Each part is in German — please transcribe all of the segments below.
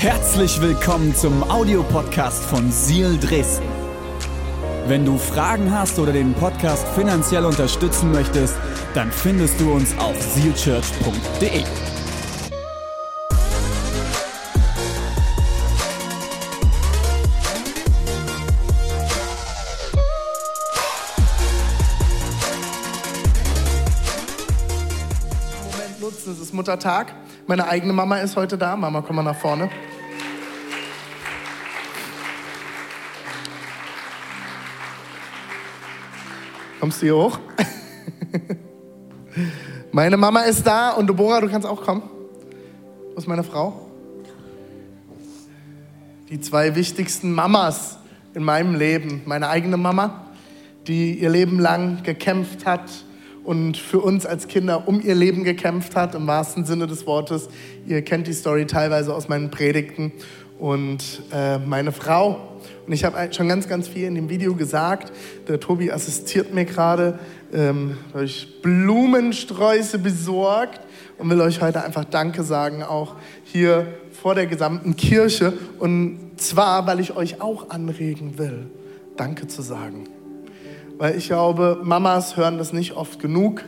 Herzlich willkommen zum Audiopodcast von Seal Dresden. Wenn du Fragen hast oder den Podcast finanziell unterstützen möchtest, dann findest du uns auf sealchurch.de. Moment nutzen, es ist Muttertag. Meine eigene Mama ist heute da. Mama, komm mal nach vorne. Kommst du hier hoch? Meine Mama ist da und Deborah, du kannst auch kommen. Wo ist meine Frau? Die zwei wichtigsten Mamas in meinem Leben. Meine eigene Mama, die ihr Leben lang gekämpft hat und für uns als Kinder um ihr Leben gekämpft hat, im wahrsten Sinne des Wortes. Ihr kennt die Story teilweise aus meinen Predigten. Und äh, meine Frau, und ich habe schon ganz, ganz viel in dem Video gesagt. Der Tobi assistiert mir gerade, ähm, ich Blumensträuße besorgt und will euch heute einfach Danke sagen, auch hier vor der gesamten Kirche. Und zwar, weil ich euch auch anregen will, Danke zu sagen. Weil ich glaube, Mamas hören das nicht oft genug,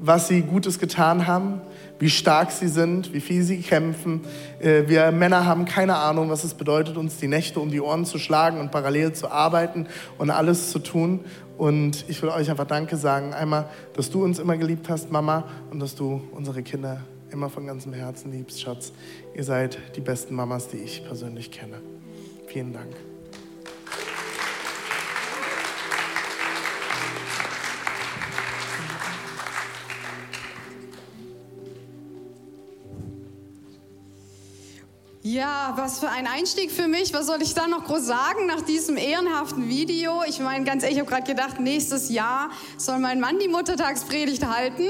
was sie Gutes getan haben, wie stark sie sind, wie viel sie kämpfen. Äh, Wir Männer haben keine Ahnung, was es bedeutet, uns die Nächte um die Ohren zu schlagen und parallel zu arbeiten und alles zu tun. Und ich will euch einfach Danke sagen. Einmal, dass du uns immer geliebt hast, Mama, und dass du unsere Kinder immer von ganzem Herzen liebst, Schatz. Ihr seid die besten Mamas, die ich persönlich kenne. Vielen Dank. Ja, was für ein Einstieg für mich. Was soll ich da noch groß sagen nach diesem ehrenhaften Video? Ich meine, ganz ehrlich, ich habe gerade gedacht, nächstes Jahr soll mein Mann die Muttertagspredigt halten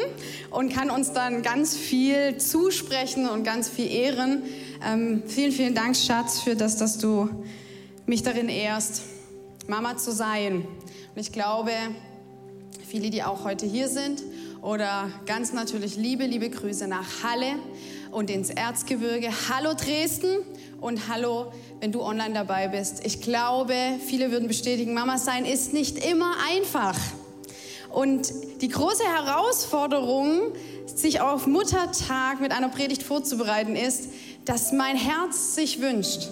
und kann uns dann ganz viel zusprechen und ganz viel ehren. Ähm, vielen, vielen Dank, Schatz, für das, dass du mich darin ehrst, Mama zu sein. Und ich glaube, viele, die auch heute hier sind, oder ganz natürlich liebe, liebe Grüße nach Halle und ins Erzgebirge. Hallo Dresden und hallo, wenn du online dabei bist. Ich glaube, viele würden bestätigen, Mama sein ist nicht immer einfach. Und die große Herausforderung, sich auf Muttertag mit einer Predigt vorzubereiten, ist, dass mein Herz sich wünscht,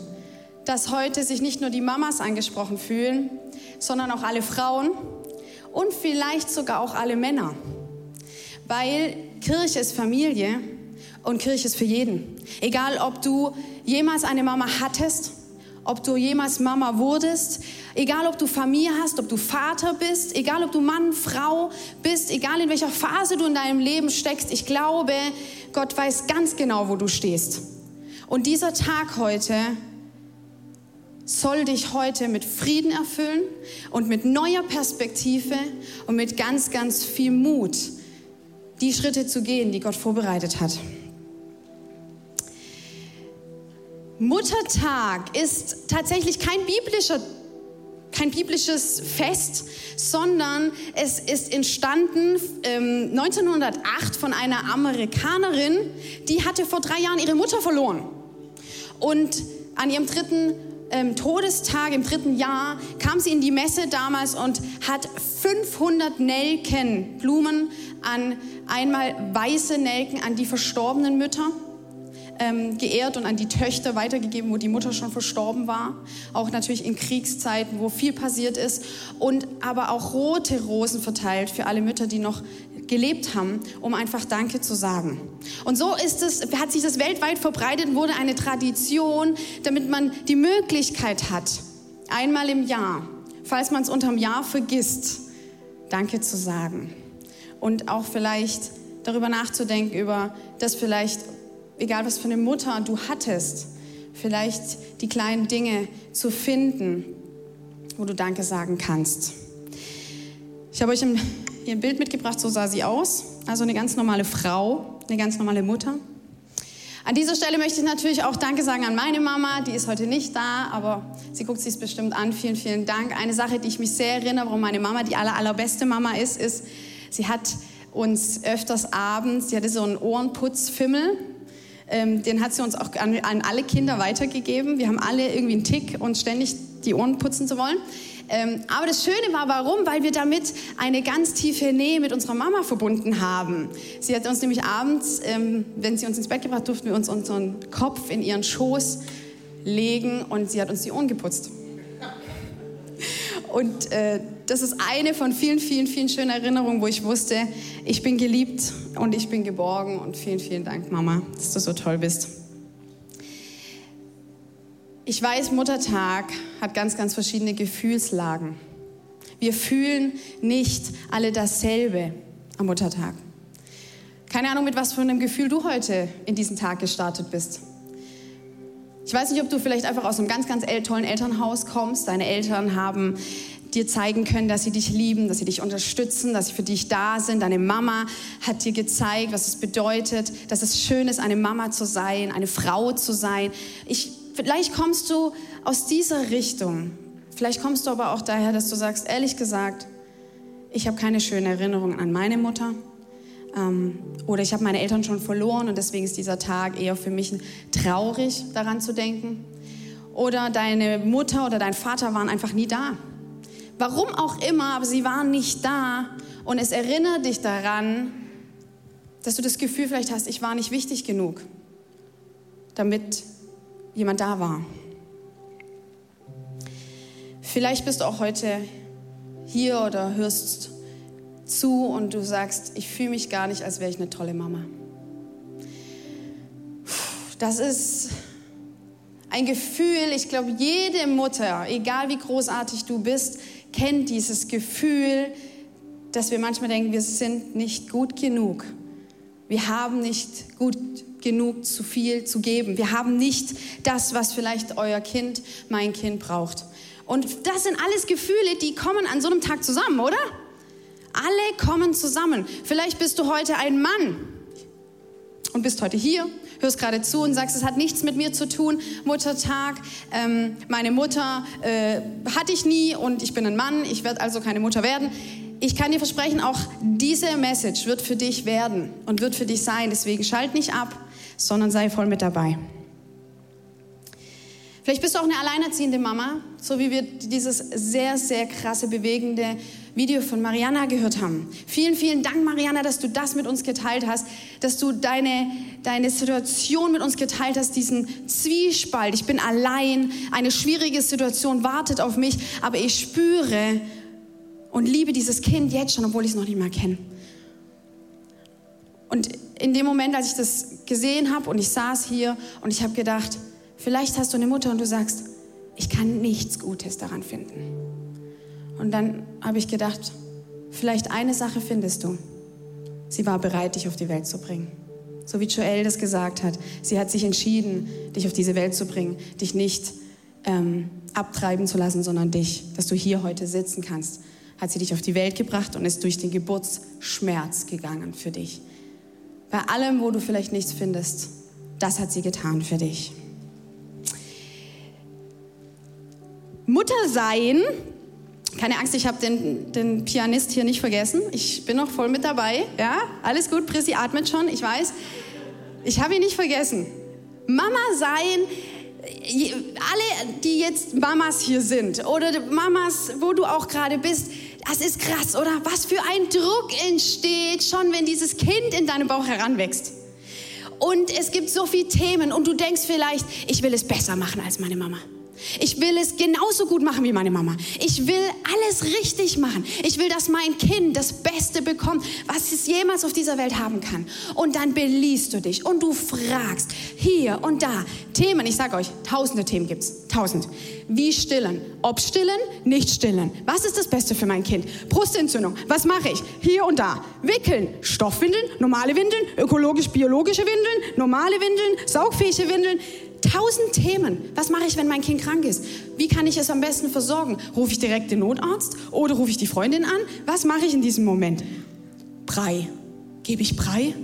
dass heute sich nicht nur die Mamas angesprochen fühlen, sondern auch alle Frauen und vielleicht sogar auch alle Männer. Weil Kirche ist Familie und Kirche ist für jeden. Egal, ob du jemals eine Mama hattest, ob du jemals Mama wurdest, egal, ob du Familie hast, ob du Vater bist, egal, ob du Mann, Frau bist, egal, in welcher Phase du in deinem Leben steckst. Ich glaube, Gott weiß ganz genau, wo du stehst. Und dieser Tag heute soll dich heute mit Frieden erfüllen und mit neuer Perspektive und mit ganz, ganz viel Mut, die Schritte zu gehen, die Gott vorbereitet hat. Muttertag ist tatsächlich kein biblischer kein biblisches Fest, sondern es ist entstanden ähm, 1908 von einer Amerikanerin, die hatte vor drei Jahren ihre Mutter verloren. Und an ihrem dritten ähm, Todestag, im dritten Jahr, kam sie in die Messe damals und hat 500 Nelken, Blumen an, einmal weiße Nelken an die verstorbenen Mütter ähm, geehrt und an die Töchter weitergegeben, wo die Mutter schon verstorben war. Auch natürlich in Kriegszeiten, wo viel passiert ist. Und aber auch rote Rosen verteilt für alle Mütter, die noch gelebt haben, um einfach Danke zu sagen. Und so ist es, hat sich das weltweit verbreitet, wurde eine Tradition, damit man die Möglichkeit hat, einmal im Jahr, falls man es unterm Jahr vergisst, Danke zu sagen. Und auch vielleicht darüber nachzudenken, über das vielleicht egal was für eine Mutter du hattest, vielleicht die kleinen Dinge zu finden, wo du Danke sagen kannst. Ich habe euch hier ein Bild mitgebracht, so sah sie aus. Also eine ganz normale Frau, eine ganz normale Mutter. An dieser Stelle möchte ich natürlich auch Danke sagen an meine Mama, die ist heute nicht da, aber sie guckt sich bestimmt an. Vielen, vielen Dank. Eine Sache, die ich mich sehr erinnere, warum meine Mama die aller, allerbeste Mama ist, ist, sie hat uns öfters abends, sie hatte so einen Ohrenputzfimmel Ähm, den hat sie uns auch an, an, alle Kinder weitergegeben. Wir haben alle irgendwie einen Tick, uns ständig die Ohren putzen zu wollen. Ähm, aber das Schöne war, warum? Weil wir damit eine ganz tiefe Nähe mit unserer Mama verbunden haben. Sie hat uns nämlich abends, ähm, wenn sie uns ins Bett gebracht, durften wir uns unseren Kopf in ihren Schoß legen und sie hat uns die Ohren geputzt. Und äh, das ist eine von vielen, vielen, vielen schönen Erinnerungen, wo ich wusste, ich bin geliebt und ich bin geborgen. Und vielen, vielen Dank, Mama, dass du so toll bist. Ich weiß, Muttertag hat ganz, ganz verschiedene Gefühlslagen. Wir fühlen nicht alle dasselbe am Muttertag. Keine Ahnung, mit was für einem Gefühl du heute in diesen Tag gestartet bist. Ich weiß nicht, ob du vielleicht einfach aus einem ganz, ganz tollen Elternhaus kommst. Deine Eltern haben dir zeigen können, dass sie dich lieben, dass sie dich unterstützen, dass sie für dich da sind. Deine Mama hat dir gezeigt, was es bedeutet, dass es schön ist, eine Mama zu sein, eine Frau zu sein. Ich, vielleicht kommst du aus dieser Richtung. Vielleicht kommst du aber auch daher, dass du sagst, ehrlich gesagt, ich habe keine schönen Erinnerungen an meine Mutter. Ähm, oder ich habe meine Eltern schon verloren und deswegen ist dieser Tag eher für mich traurig, daran zu denken. Oder deine Mutter oder dein Vater waren einfach nie da. Warum auch immer, aber sie waren nicht da und es erinnert dich daran, dass du das Gefühl vielleicht hast, ich war nicht wichtig genug, damit jemand da war. Vielleicht bist du auch heute hier oder hörst zu und du sagst, ich fühle mich gar nicht, als wäre ich eine tolle Mama. Das ist ein Gefühl, ich glaube, jede Mutter, egal wie großartig du bist, kennt dieses Gefühl, dass wir manchmal denken, wir sind nicht gut genug. Wir haben nicht gut genug zu viel zu geben. Wir haben nicht das, was vielleicht euer Kind, mein Kind braucht. Und das sind alles Gefühle, die kommen an so einem Tag zusammen, oder? Alle kommen zusammen. Vielleicht bist du heute ein Mann und bist heute hier, hörst gerade zu und sagst, es hat nichts mit mir zu tun. Muttertag, ähm, meine Mutter äh, hatte ich nie und ich bin ein Mann, ich werde also keine Mutter werden. Ich kann dir versprechen, auch diese Message wird für dich werden und wird für dich sein. Deswegen schalt nicht ab, sondern sei voll mit dabei. Vielleicht bist du auch eine alleinerziehende Mama, so wie wir dieses sehr, sehr krasse, bewegende Video von Mariana gehört haben. Vielen, vielen Dank, Mariana, dass du das mit uns geteilt hast, dass du deine, deine Situation mit uns geteilt hast, diesen Zwiespalt. Ich bin allein, eine schwierige Situation wartet auf mich, aber ich spüre und liebe dieses Kind jetzt schon, obwohl ich es noch nicht mal kenne. Und in dem Moment, als ich das gesehen habe und ich saß hier und ich habe gedacht, vielleicht hast du eine Mutter und du sagst, ich kann nichts Gutes daran finden. Und dann habe ich gedacht, vielleicht eine Sache findest du. Sie war bereit, dich auf die Welt zu bringen. So wie Joel das gesagt hat. Sie hat sich entschieden, dich auf diese Welt zu bringen, dich nicht ähm, abtreiben zu lassen, sondern dich, dass du hier heute sitzen kannst. Hat sie dich auf die Welt gebracht und ist durch den Geburtsschmerz gegangen für dich. Bei allem, wo du vielleicht nichts findest, das hat sie getan für dich. Mutter sein keine Angst, ich habe den, den Pianist hier nicht vergessen. Ich bin noch voll mit dabei. Ja, alles gut. Prissi atmet schon, ich weiß. Ich habe ihn nicht vergessen. Mama sein, alle, die jetzt Mamas hier sind oder Mamas, wo du auch gerade bist, das ist krass, oder? Was für ein Druck entsteht schon, wenn dieses Kind in deinem Bauch heranwächst. Und es gibt so viele Themen und du denkst vielleicht, ich will es besser machen als meine Mama. Ich will es genauso gut machen wie meine Mama. Ich will alles richtig machen. Ich will, dass mein Kind das Beste bekommt, was es jemals auf dieser Welt haben kann. Und dann beliest du dich und du fragst hier und da Themen. Ich sage euch, tausende Themen gibt es. Tausend. Wie stillen? Ob stillen, nicht stillen. Was ist das Beste für mein Kind? Brustentzündung. Was mache ich? Hier und da. Wickeln. Stoffwindeln, normale Windeln, ökologisch-biologische Windeln, normale Windeln, saugfähige Windeln. Tausend Themen. Was mache ich, wenn mein Kind krank ist? Wie kann ich es am besten versorgen? Rufe ich direkt den Notarzt oder rufe ich die Freundin an? Was mache ich in diesem Moment? Brei. Gebe ich Brei?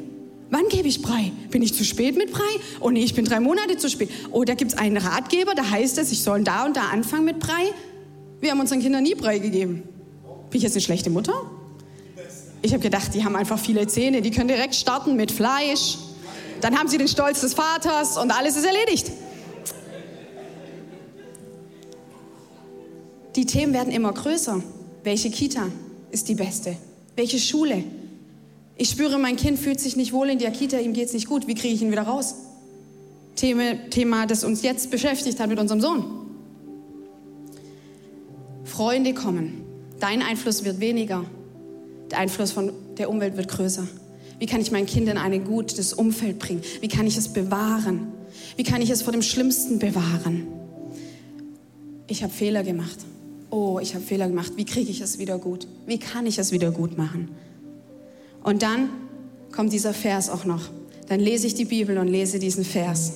Wann gebe ich Brei? Bin ich zu spät mit Brei? Oh nee, ich bin drei Monate zu spät. Oder gibt es einen Ratgeber, da heißt es, ich soll da und da anfangen mit Brei? Wir haben unseren Kindern nie Brei gegeben. Bin ich jetzt eine schlechte Mutter? Ich habe gedacht, die haben einfach viele Zähne, die können direkt starten mit Fleisch Dann haben sie den Stolz des Vaters und alles ist erledigt. Die Themen werden immer größer. Welche Kita ist die beste? Welche Schule? Ich spüre, mein Kind fühlt sich nicht wohl in der Kita, ihm geht es nicht gut. Wie kriege ich ihn wieder raus? Thema, Thema, das uns jetzt beschäftigt hat mit unserem Sohn. Freunde kommen. Dein Einfluss wird weniger. Der Einfluss von der Umwelt wird größer. Wie kann ich mein Kind in ein gutes Umfeld bringen? Wie kann ich es bewahren? Wie kann ich es vor dem Schlimmsten bewahren? Ich habe Fehler gemacht. Oh, ich habe Fehler gemacht. Wie kriege ich es wieder gut? Wie kann ich es wieder gut machen? Und dann kommt dieser Vers auch noch. Dann lese ich die Bibel und lese diesen Vers.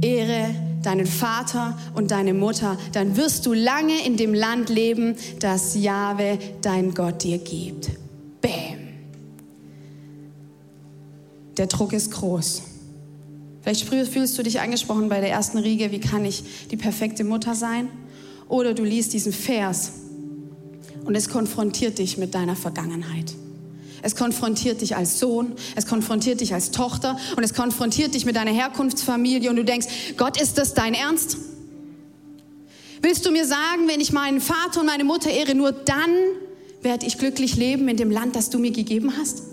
Ehre deinen Vater und deine Mutter, dann wirst du lange in dem Land leben, das Jahwe, dein Gott, dir gibt. Der Druck ist groß. Vielleicht fühlst du dich angesprochen bei der ersten Riege, wie kann ich die perfekte Mutter sein? Oder du liest diesen Vers und es konfrontiert dich mit deiner Vergangenheit. Es konfrontiert dich als Sohn, es konfrontiert dich als Tochter und es konfrontiert dich mit deiner Herkunftsfamilie und du denkst, Gott, ist das dein Ernst? Willst du mir sagen, wenn ich meinen Vater und meine Mutter ehre, nur dann werde ich glücklich leben in dem Land, das du mir gegeben hast?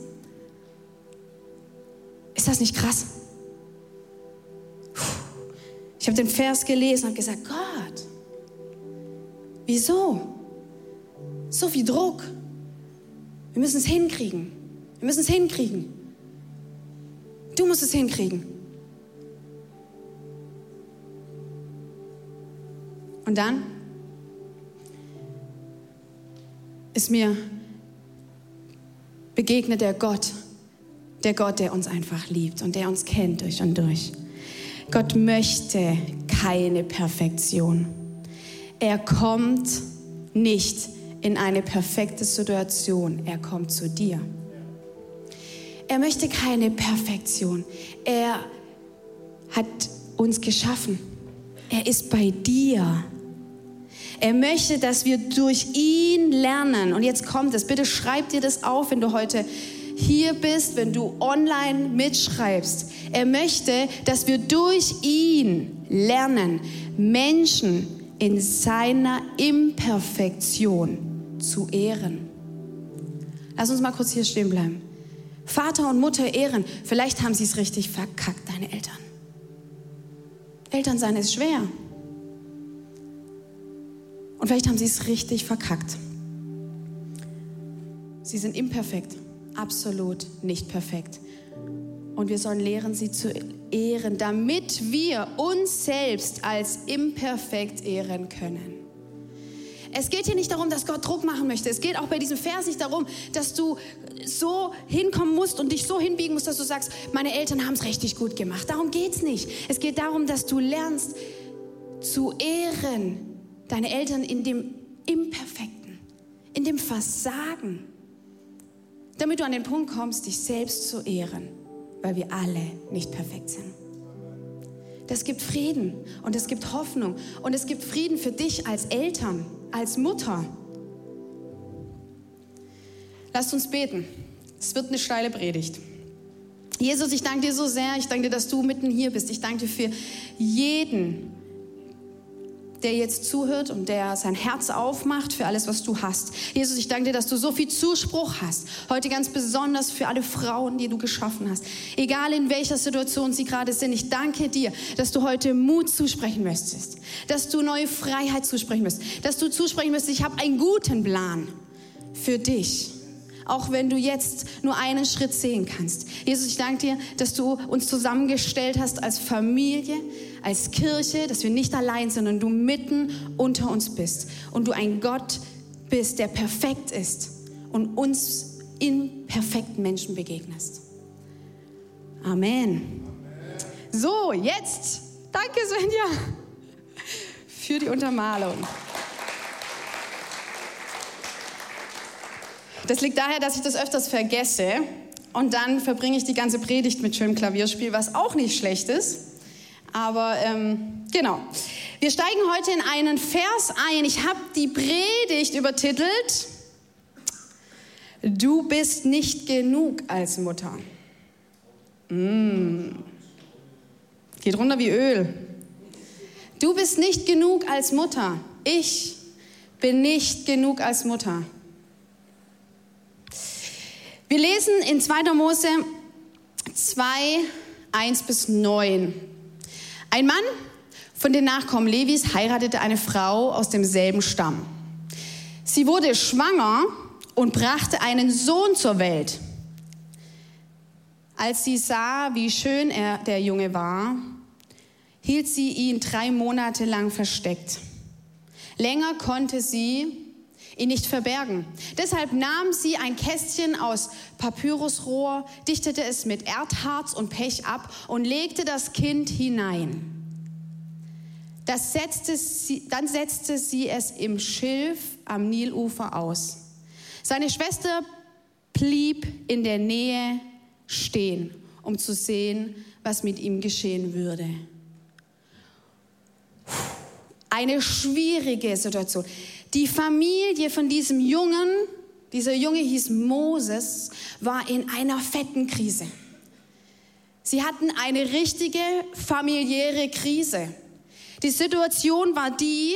Ist das nicht krass? Ich habe den Vers gelesen und gesagt, Gott, wieso? So viel Druck. Wir müssen es hinkriegen. Wir müssen es hinkriegen. Du musst es hinkriegen. Und dann ist mir begegnet der Gott, der Gott, der uns einfach liebt und der uns kennt durch und durch. Gott möchte keine Perfektion. Er kommt nicht in eine perfekte Situation. Er kommt zu dir. Er möchte keine Perfektion. Er hat uns geschaffen. Er ist bei dir. Er möchte, dass wir durch ihn lernen. Und jetzt kommt es. Bitte schreib dir das auf, wenn du heute hier bist, wenn du online mitschreibst. Er möchte, dass wir durch ihn lernen, Menschen in seiner Imperfektion zu ehren. Lass uns mal kurz hier stehen bleiben. Vater und Mutter ehren. Vielleicht haben sie es richtig verkackt, deine Eltern. Eltern sein ist schwer. Und vielleicht haben sie es richtig verkackt. Sie sind imperfekt, absolut nicht perfekt. Und wir sollen lehren, sie zu ehren, damit wir uns selbst als imperfekt ehren können. Es geht hier nicht darum, dass Gott Druck machen möchte. Es geht auch bei diesem Vers nicht darum, dass du so hinkommen musst und dich so hinbiegen musst, dass du sagst, meine Eltern haben es richtig gut gemacht. Darum geht es nicht. Es geht darum, dass du lernst zu ehren, deine Eltern in dem Imperfekten, in dem Versagen, damit du an den Punkt kommst, dich selbst zu ehren, weil wir alle nicht perfekt sind. Das gibt Frieden und es gibt Hoffnung und es gibt Frieden für dich als Eltern als Mutter. Lasst uns beten. Es wird eine steile Predigt. Jesus, ich danke dir so sehr. Ich danke dir, dass du mitten hier bist. Ich danke dir für jeden, der jetzt zuhört und der sein Herz aufmacht für alles, was du hast. Jesus, ich danke dir, dass du so viel Zuspruch hast. Heute ganz besonders für alle Frauen, die du geschaffen hast. Egal in welcher Situation sie gerade sind. Ich danke dir, dass du heute Mut zusprechen möchtest. Dass du neue Freiheit zusprechen möchtest. Dass du zusprechen möchtest, ich habe einen guten Plan für dich auch wenn du jetzt nur einen Schritt sehen kannst. Jesus, ich danke dir, dass du uns zusammengestellt hast als Familie, als Kirche, dass wir nicht allein sind, sondern du mitten unter uns bist und du ein Gott bist, der perfekt ist und uns in perfekten Menschen begegnest. Amen. So, jetzt, danke Svenja für die Untermalung. Das liegt daher, dass ich das öfters vergesse und dann verbringe ich die ganze Predigt mit schönem Klavierspiel, was auch nicht schlecht ist. Aber ähm, genau. Wir steigen heute in einen Vers ein. Ich habe die Predigt übertitelt. Du bist nicht genug als Mutter. Mm. Geht runter wie Öl. Du bist nicht genug als Mutter. Ich bin nicht genug als Mutter. Wir lesen in 2. Mose 2, 1 bis 9. Ein Mann von den Nachkommen Levis heiratete eine Frau aus demselben Stamm. Sie wurde schwanger und brachte einen Sohn zur Welt. Als sie sah, wie schön er, der Junge war, hielt sie ihn drei Monate lang versteckt. Länger konnte sie ihn nicht verbergen. Deshalb nahm sie ein Kästchen aus Papyrusrohr, dichtete es mit Erdharz und Pech ab und legte das Kind hinein. Setzte sie, dann setzte sie es im Schilf am Nilufer aus. Seine Schwester blieb in der Nähe stehen, um zu sehen, was mit ihm geschehen würde. Eine schwierige Situation. Die Familie von diesem Jungen, dieser Junge hieß Moses, war in einer fetten Krise. Sie hatten eine richtige familiäre Krise. Die Situation war die,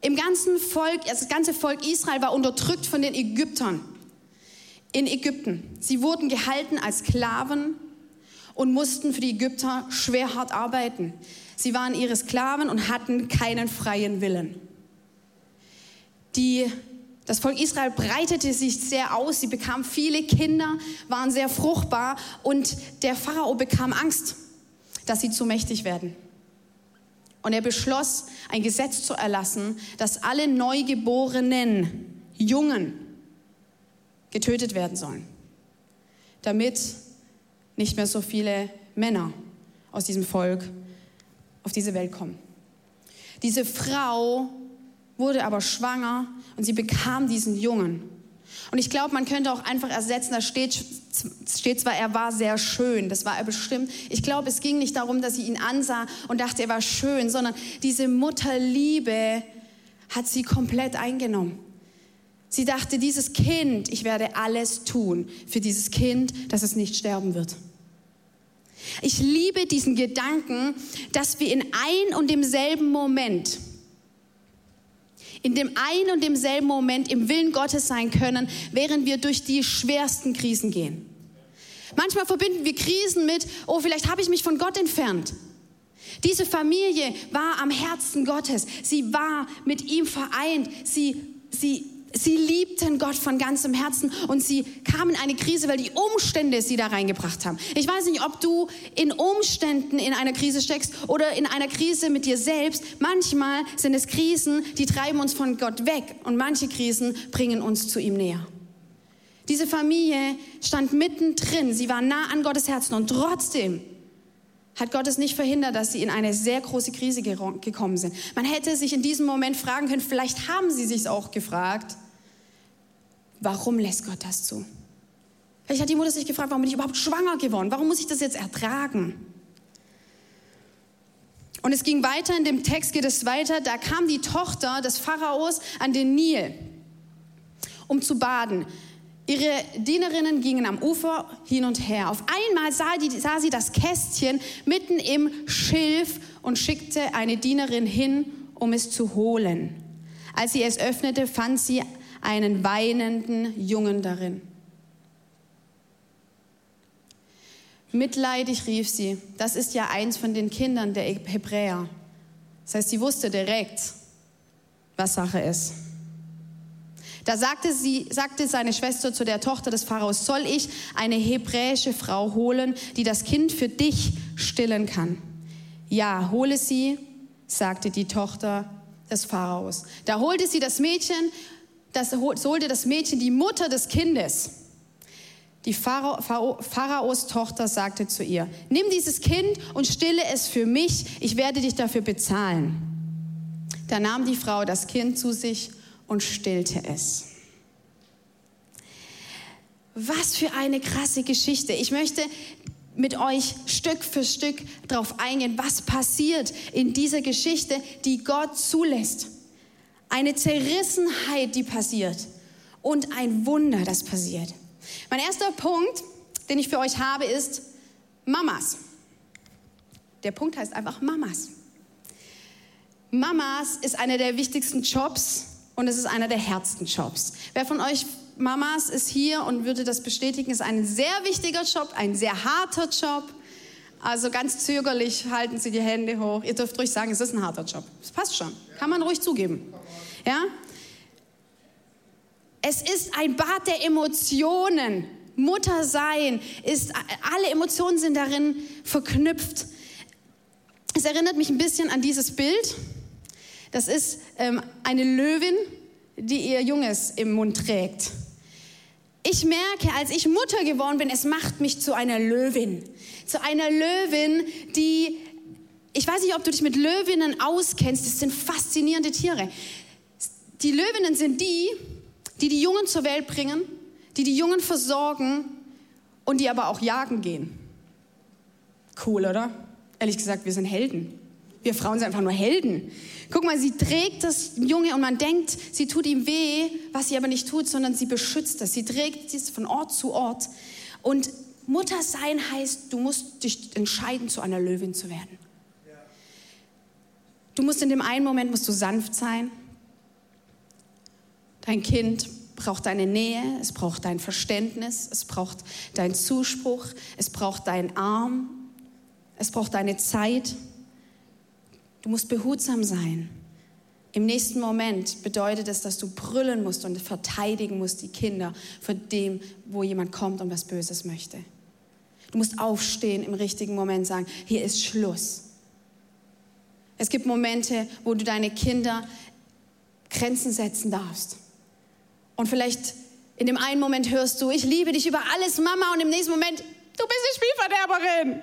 im ganzen Volk, also das ganze Volk Israel war unterdrückt von den Ägyptern in Ägypten. Sie wurden gehalten als Sklaven und mussten für die Ägypter schwer hart arbeiten. Sie waren ihre Sklaven und hatten keinen freien Willen. Die, das Volk Israel breitete sich sehr aus, sie bekam viele Kinder, waren sehr fruchtbar und der Pharao bekam Angst, dass sie zu mächtig werden. Und er beschloss, ein Gesetz zu erlassen, dass alle neugeborenen Jungen getötet werden sollen, damit nicht mehr so viele Männer aus diesem Volk auf diese Welt kommen. Diese Frau wurde aber schwanger und sie bekam diesen Jungen. Und ich glaube, man könnte auch einfach ersetzen, da steht, steht zwar, er war sehr schön, das war er bestimmt. Ich glaube, es ging nicht darum, dass sie ihn ansah und dachte, er war schön, sondern diese Mutterliebe hat sie komplett eingenommen. Sie dachte, dieses Kind, ich werde alles tun für dieses Kind, dass es nicht sterben wird. Ich liebe diesen Gedanken, dass wir in ein und demselben Moment, in dem ein und demselben Moment im Willen Gottes sein können, während wir durch die schwersten Krisen gehen. Manchmal verbinden wir Krisen mit, oh, vielleicht habe ich mich von Gott entfernt. Diese Familie war am Herzen Gottes. Sie war mit ihm vereint. Sie, sie Sie liebten Gott von ganzem Herzen und sie kamen in eine Krise, weil die Umstände sie da reingebracht haben. Ich weiß nicht, ob du in Umständen in einer Krise steckst oder in einer Krise mit dir selbst. Manchmal sind es Krisen, die treiben uns von Gott weg und manche Krisen bringen uns zu ihm näher. Diese Familie stand mittendrin, sie war nah an Gottes Herzen und trotzdem hat Gott es nicht verhindert, dass sie in eine sehr große Krise gekommen sind. Man hätte sich in diesem Moment fragen können, vielleicht haben sie sich auch gefragt, warum lässt Gott das zu? Vielleicht hat die Mutter sich gefragt, warum bin ich überhaupt schwanger geworden? Warum muss ich das jetzt ertragen? Und es ging weiter, in dem Text geht es weiter, da kam die Tochter des Pharaos an den Nil, um zu baden. Ihre Dienerinnen gingen am Ufer hin und her. Auf einmal sah, die, sah sie das Kästchen mitten im Schilf und schickte eine Dienerin hin, um es zu holen. Als sie es öffnete, fand sie einen weinenden Jungen darin. Mitleidig rief sie, das ist ja eins von den Kindern der Hebräer. Das heißt, sie wusste direkt, was Sache ist. Da sagte, sie, sagte seine Schwester zu der Tochter des Pharaos, soll ich eine hebräische Frau holen, die das Kind für dich stillen kann? Ja, hole sie, sagte die Tochter des Pharaos. Da holte sie das Mädchen, das holte das Mädchen die Mutter des Kindes. Die Pharaos Tochter sagte zu ihr, nimm dieses Kind und stille es für mich, ich werde dich dafür bezahlen. Da nahm die Frau das Kind zu sich und stillte es. Was für eine krasse Geschichte. Ich möchte mit euch Stück für Stück darauf eingehen, was passiert in dieser Geschichte, die Gott zulässt. Eine Zerrissenheit, die passiert und ein Wunder, das passiert. Mein erster Punkt, den ich für euch habe, ist, Mamas. Der Punkt heißt einfach Mamas. Mamas ist einer der wichtigsten Jobs und es ist einer der härtesten Jobs. Wer von euch Mamas ist hier und würde das bestätigen, ist ein sehr wichtiger Job, ein sehr harter Job. Also ganz zögerlich halten Sie die Hände hoch. Ihr dürft ruhig sagen, es ist ein harter Job. Das passt schon. Kann man ruhig zugeben. Ja? Es ist ein Bad der Emotionen. Mutter sein ist, alle Emotionen sind darin verknüpft. Es erinnert mich ein bisschen an dieses Bild. Das ist ähm, eine Löwin, die ihr Junges im Mund trägt. Ich merke, als ich Mutter geworden bin, es macht mich zu einer Löwin. Zu einer Löwin, die, ich weiß nicht, ob du dich mit Löwinnen auskennst, das sind faszinierende Tiere. Die Löwinnen sind die, die die Jungen zur Welt bringen, die die Jungen versorgen und die aber auch jagen gehen. Cool, oder? Ehrlich gesagt, wir sind Helden. Wir Frauen sind einfach nur Helden. Guck mal, sie trägt das Junge und man denkt, sie tut ihm weh, was sie aber nicht tut, sondern sie beschützt es. Sie trägt es von Ort zu Ort. Und Mutter sein heißt, du musst dich entscheiden, zu einer Löwin zu werden. Du musst in dem einen Moment musst du sanft sein. Dein Kind braucht deine Nähe, es braucht dein Verständnis, es braucht deinen Zuspruch, es braucht deinen Arm, es braucht deine Zeit. Du musst behutsam sein. Im nächsten Moment bedeutet es, dass du brüllen musst und verteidigen musst die Kinder vor dem, wo jemand kommt und was Böses möchte. Du musst aufstehen im richtigen Moment sagen, hier ist Schluss. Es gibt Momente, wo du deine Kinder Grenzen setzen darfst. Und vielleicht in dem einen Moment hörst du, ich liebe dich über alles, Mama, und im nächsten Moment, du bist die Spielverderberin.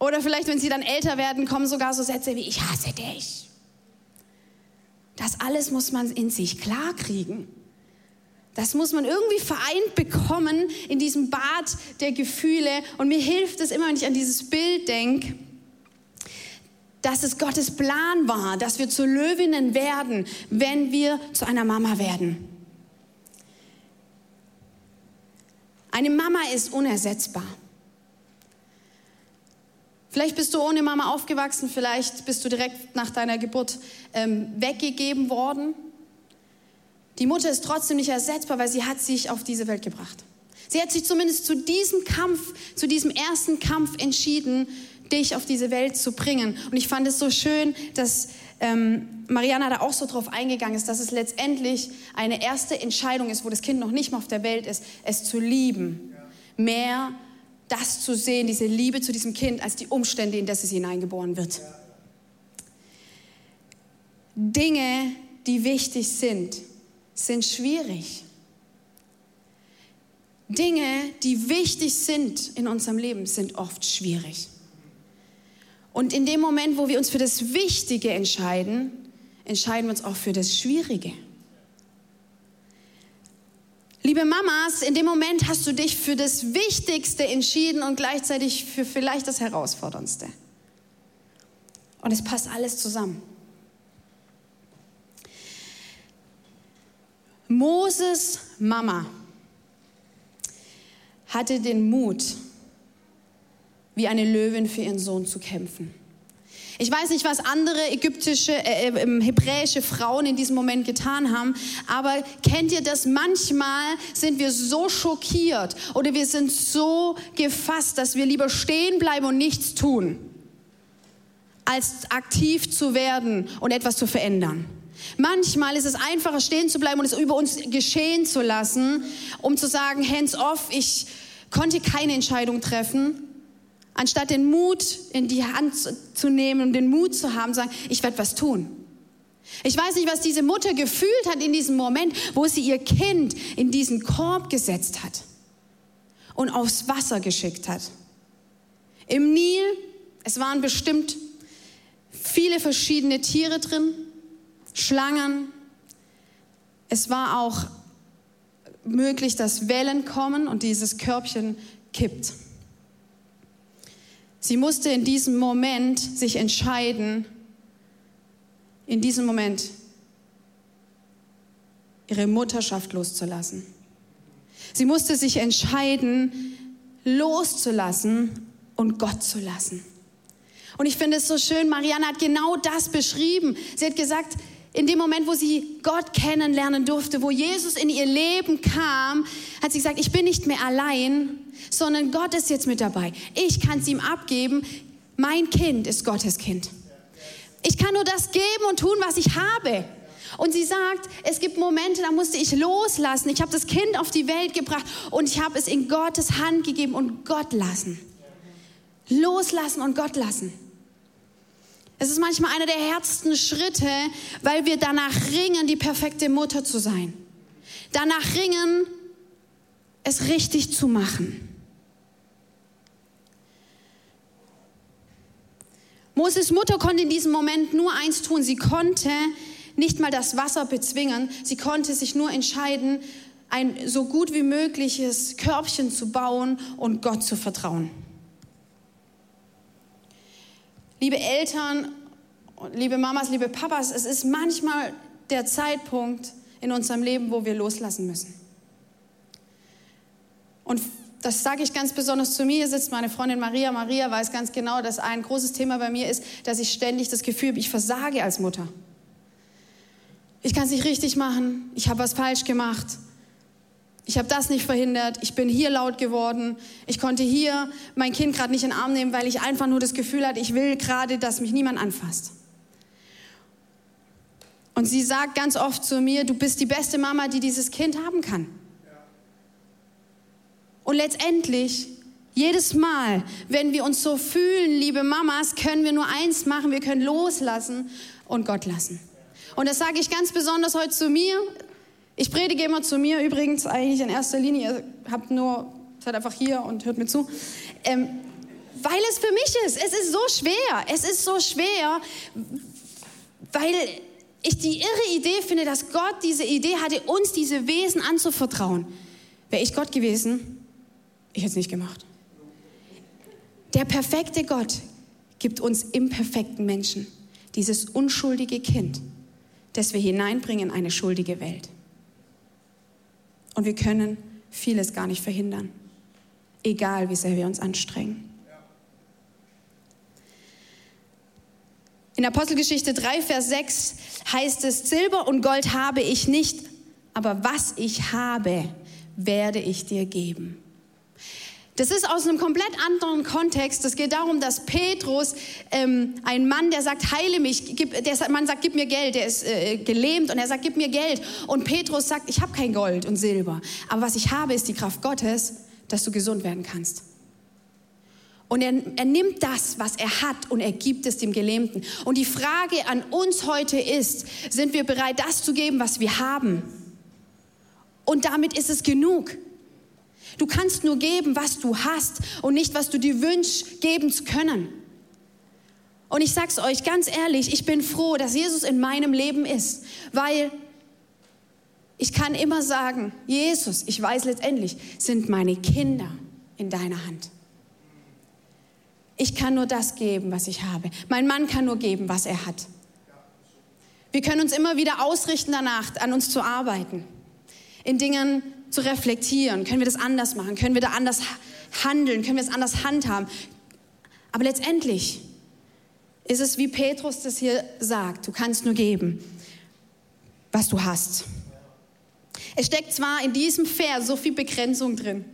Oder vielleicht, wenn sie dann älter werden, kommen sogar so Sätze wie, ich hasse dich. Das alles muss man in sich klar kriegen. Das muss man irgendwie vereint bekommen in diesem Bad der Gefühle. Und mir hilft es immer, wenn ich an dieses Bild denke, dass es Gottes Plan war, dass wir zu Löwinnen werden, wenn wir zu einer Mama werden. Eine Mama ist unersetzbar. Vielleicht bist du ohne Mama aufgewachsen, vielleicht bist du direkt nach deiner Geburt ähm, weggegeben worden. Die Mutter ist trotzdem nicht ersetzbar, weil sie hat sich auf diese Welt gebracht. Sie hat sich zumindest zu diesem Kampf, zu diesem ersten Kampf entschieden, dich auf diese Welt zu bringen. Und ich fand es so schön, dass ähm, Mariana da auch so drauf eingegangen ist, dass es letztendlich eine erste Entscheidung ist, wo das Kind noch nicht mal auf der Welt ist, es zu lieben. Mehr das zu sehen, diese Liebe zu diesem Kind, als die Umstände, in das es hineingeboren wird. Dinge, die wichtig sind, sind schwierig. Dinge, die wichtig sind in unserem Leben, sind oft schwierig. Und in dem Moment, wo wir uns für das Wichtige entscheiden, entscheiden wir uns auch für das Schwierige. Liebe Mamas, in dem Moment hast du dich für das Wichtigste entschieden und gleichzeitig für vielleicht das Herausforderndste. Und es passt alles zusammen. Moses Mama hatte den Mut, wie eine Löwin für ihren Sohn zu kämpfen. Ich weiß nicht, was andere ägyptische, äh, äh ähm, hebräische Frauen in diesem Moment getan haben, aber kennt ihr das? Manchmal sind wir so schockiert oder wir sind so gefasst, dass wir lieber stehen bleiben und nichts tun, als aktiv zu werden und etwas zu verändern. Manchmal ist es einfacher, stehen zu bleiben und es über uns geschehen zu lassen, um zu sagen, hands off, ich konnte keine Entscheidung treffen anstatt den Mut in die Hand zu nehmen und den Mut zu haben, sagen, ich werde was tun. Ich weiß nicht, was diese Mutter gefühlt hat in diesem Moment, wo sie ihr Kind in diesen Korb gesetzt hat und aufs Wasser geschickt hat. Im Nil, es waren bestimmt viele verschiedene Tiere drin, Schlangen. Es war auch möglich, dass Wellen kommen und dieses Körbchen kippt. Sie musste in diesem Moment sich entscheiden, in diesem Moment ihre Mutterschaft loszulassen. Sie musste sich entscheiden, loszulassen und Gott zu lassen. Und ich finde es so schön, Marianne hat genau das beschrieben. Sie hat gesagt, in dem Moment, wo sie Gott kennenlernen durfte, wo Jesus in ihr Leben kam, hat sie gesagt, ich bin nicht mehr allein, sondern Gott ist jetzt mit dabei. Ich kann es ihm abgeben. Mein Kind ist Gottes Kind. Ich kann nur das geben und tun, was ich habe. Und sie sagt, es gibt Momente, da musste ich loslassen. Ich habe das Kind auf die Welt gebracht und ich habe es in Gottes Hand gegeben und Gott lassen. Loslassen und Gott lassen. Es ist manchmal einer der härtesten Schritte, weil wir danach ringen, die perfekte Mutter zu sein. Danach ringen, es richtig zu machen. Moses Mutter konnte in diesem Moment nur eins tun. Sie konnte nicht mal das Wasser bezwingen. Sie konnte sich nur entscheiden, ein so gut wie mögliches Körbchen zu bauen und Gott zu vertrauen. Liebe Eltern, liebe Mamas, liebe Papas, es ist manchmal der Zeitpunkt in unserem Leben, wo wir loslassen müssen. Und das sage ich ganz besonders zu mir. Hier sitzt meine Freundin Maria. Maria weiß ganz genau, dass ein großes Thema bei mir ist, dass ich ständig das Gefühl habe, ich versage als Mutter. Ich kann es nicht richtig machen. Ich habe was falsch gemacht. Ich habe das nicht verhindert. Ich bin hier laut geworden. Ich konnte hier mein Kind gerade nicht in den Arm nehmen, weil ich einfach nur das Gefühl hatte, ich will gerade, dass mich niemand anfasst. Und sie sagt ganz oft zu mir, du bist die beste Mama, die dieses Kind haben kann. Und letztendlich, jedes Mal, wenn wir uns so fühlen, liebe Mamas, können wir nur eins machen, wir können loslassen und Gott lassen. Und das sage ich ganz besonders heute zu mir. Ich predige immer zu mir übrigens eigentlich in erster Linie. Ihr habt nur, seid einfach hier und hört mir zu. Ähm, weil es für mich ist. Es ist so schwer. Es ist so schwer, weil ich die irre Idee finde, dass Gott diese Idee hatte, uns diese Wesen anzuvertrauen. Wäre ich Gott gewesen, ich hätte es nicht gemacht. Der perfekte Gott gibt uns imperfekten Menschen dieses unschuldige Kind, das wir hineinbringen in eine schuldige Welt. Und wir können vieles gar nicht verhindern, egal wie sehr wir uns anstrengen. In Apostelgeschichte 3, Vers 6 heißt es, Silber und Gold habe ich nicht, aber was ich habe, werde ich dir geben. Das ist aus einem komplett anderen Kontext. Es geht darum, dass Petrus, ähm, ein Mann, der sagt, heile mich, gib, der Mann sagt, gib mir Geld, der ist äh, gelähmt und er sagt, gib mir Geld. Und Petrus sagt, ich habe kein Gold und Silber, aber was ich habe, ist die Kraft Gottes, dass du gesund werden kannst. Und er, er nimmt das, was er hat, und er gibt es dem Gelähmten. Und die Frage an uns heute ist, sind wir bereit, das zu geben, was wir haben? Und damit ist es genug. Du kannst nur geben, was du hast und nicht, was du dir wünschst, geben zu können. Und ich sag's euch ganz ehrlich, ich bin froh, dass Jesus in meinem Leben ist, weil ich kann immer sagen, Jesus, ich weiß letztendlich, sind meine Kinder in deiner Hand. Ich kann nur das geben, was ich habe. Mein Mann kann nur geben, was er hat. Wir können uns immer wieder ausrichten danach, an uns zu arbeiten, in Dingen zu reflektieren. Können wir das anders machen? Können wir da anders handeln? Können wir es anders handhaben? Aber letztendlich ist es, wie Petrus das hier sagt, du kannst nur geben, was du hast. Es steckt zwar in diesem Vers so viel Begrenzung drin,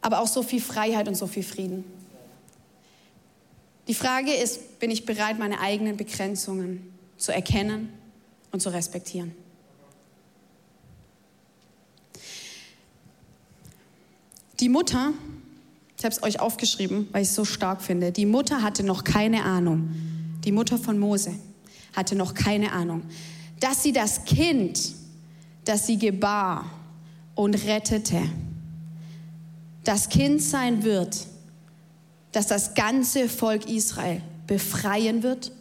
aber auch so viel Freiheit und so viel Frieden. Die Frage ist, bin ich bereit, meine eigenen Begrenzungen zu erkennen und zu respektieren? Die Mutter, ich habe es euch aufgeschrieben, weil ich es so stark finde, die Mutter hatte noch keine Ahnung, die Mutter von Mose hatte noch keine Ahnung, dass sie das Kind, das sie gebar und rettete, das Kind sein wird, das das ganze Volk Israel befreien wird